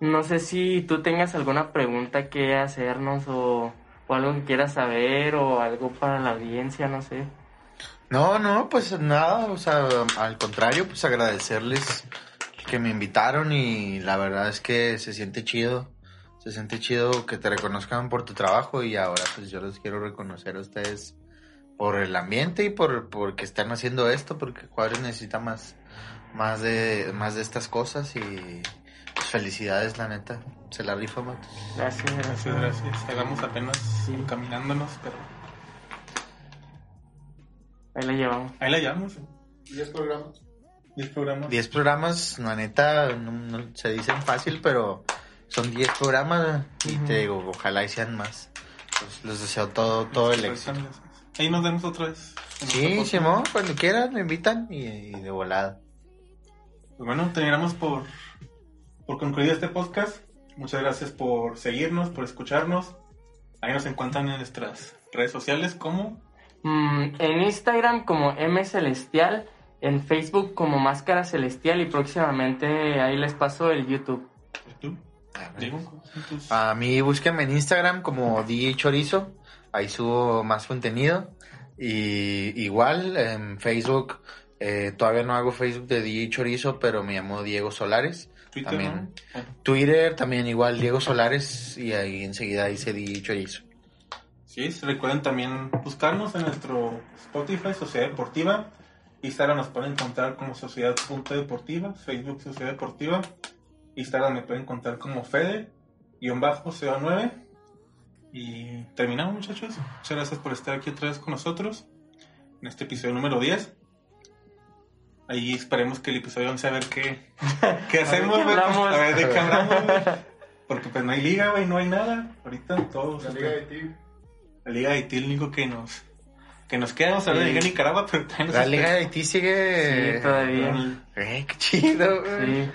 No sé si tú tengas alguna pregunta que hacernos o, o algo que quieras saber o algo para la audiencia, no sé. No, no, pues nada, o sea, al contrario, pues agradecerles que me invitaron y la verdad es que se siente chido, se siente chido que te reconozcan por tu trabajo y ahora pues yo les quiero reconocer a ustedes por el ambiente y por, por que están haciendo esto, porque Juárez necesita más, más de, más de estas cosas y pues, felicidades, la neta, se la rifa, Matos. Gracias, Gracias, gracias. Hagamos apenas Sí. caminándonos, pero Ahí la llevamos. ahí la llevamos. 10 programas. 10 programas. 10 programas, la neta, no, no se dicen fácil, pero son 10 programas y te digo, ojalá y sean más. Pues les deseo todo, todo el éxito. Ahí nos vemos otra vez. Sí. Simón, cuando quieran me invitan y, y de volada. Pues bueno, terminamos por, por concluir este podcast. Muchas gracias por seguirnos, por escucharnos. Ahí nos encuentran en nuestras redes sociales como Mm, en Instagram como M Celestial, en Facebook como Máscara Celestial y próximamente ahí les paso el YouTube. YouTube. Digo, entonces, A mí búsquenme en Instagram como DJ Chorizo, ahí subo más contenido. Y igual en Facebook, eh, todavía no hago Facebook de DJ Chorizo, pero me llamo Diego Solares. Twitter, también. ¿no? Bueno, Twitter también igual Diego Solares y ahí enseguida dice DJ Chorizo. sí, recuerden también buscarnos en nuestro Spotify, Sociedad Deportiva. Instagram nos pueden encontrar como Sociedad.deportiva, Facebook Sociedad Deportiva. Instagram me pueden encontrar como Fede-CO9. Y terminamos, muchachos. Muchas gracias por estar aquí otra vez con nosotros en este episodio número 10. Ahí esperemos que el episodio 11 a ver qué, qué hacemos, pues, hablamos. a ver de qué hablamos. Porque pues no hay liga, güey, no hay nada. Ahorita todos. La Liga de Tigre. La Liga de lo único que nos, que nos queda. Vamos a hablar de Sí. Liga de Nicaragua, pero también nos La. Liga de Haití sigue... Sí, todavía. Eh, qué chido, güey. Sí.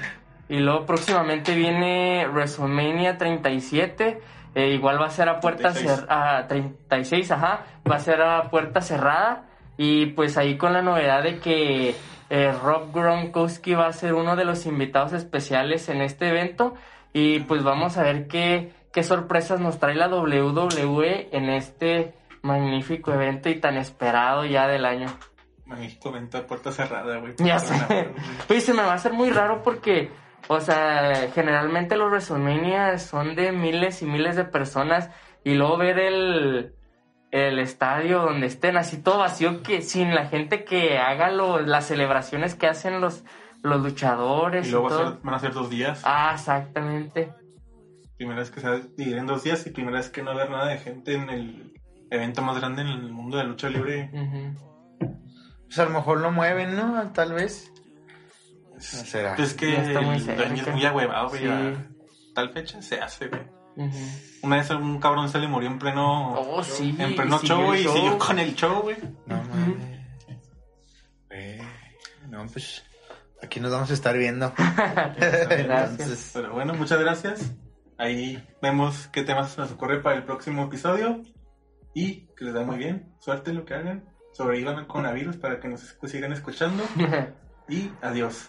Y luego próximamente viene WrestleMania 37. eh, igual va a ser a puerta 36. cerrada. 36, ajá. Va a ser a puerta cerrada. Y pues ahí con la novedad de que eh, Rob Gronkowski va a ser uno de los invitados especiales en este evento. Y pues vamos a ver qué, qué sorpresas nos trae la WWE en este magnífico evento y tan esperado ya del año. México venta puerta cerrada, güey. Ya sé. Oye, se me va a hacer muy raro porque, o sea, generalmente los WrestleMania son de miles y miles de personas y luego ver el, el estadio donde estén así todo vacío que sin la gente que haga lo- las celebraciones que hacen los, los luchadores Y y, luego va a ser- van a ser dos días. Ah, exactamente. Primera vez que se va a dividir en dos días y primera vez que no va a haber nada de gente en el evento más grande en el mundo de la lucha libre. Ujú. Pues a lo mejor lo mueven, ¿no? Tal vez. No será. Es que Ya está muy el dueño es muy ahuevado, güey. Sí. Tal fecha se hace, güey. Una vez un cabrón se le murió en pleno, Oh, sí. en pleno show el y siguió con el show, güey. No mames. No, pues aquí nos vamos a estar viendo. Entonces, Pero bueno, muchas gracias. Ahí vemos qué temas nos ocurre para el próximo episodio. Y que les da muy bien. Suerte en lo que hagan. Sobrevivan al coronavirus para que nos sigan escuchando. Y adiós.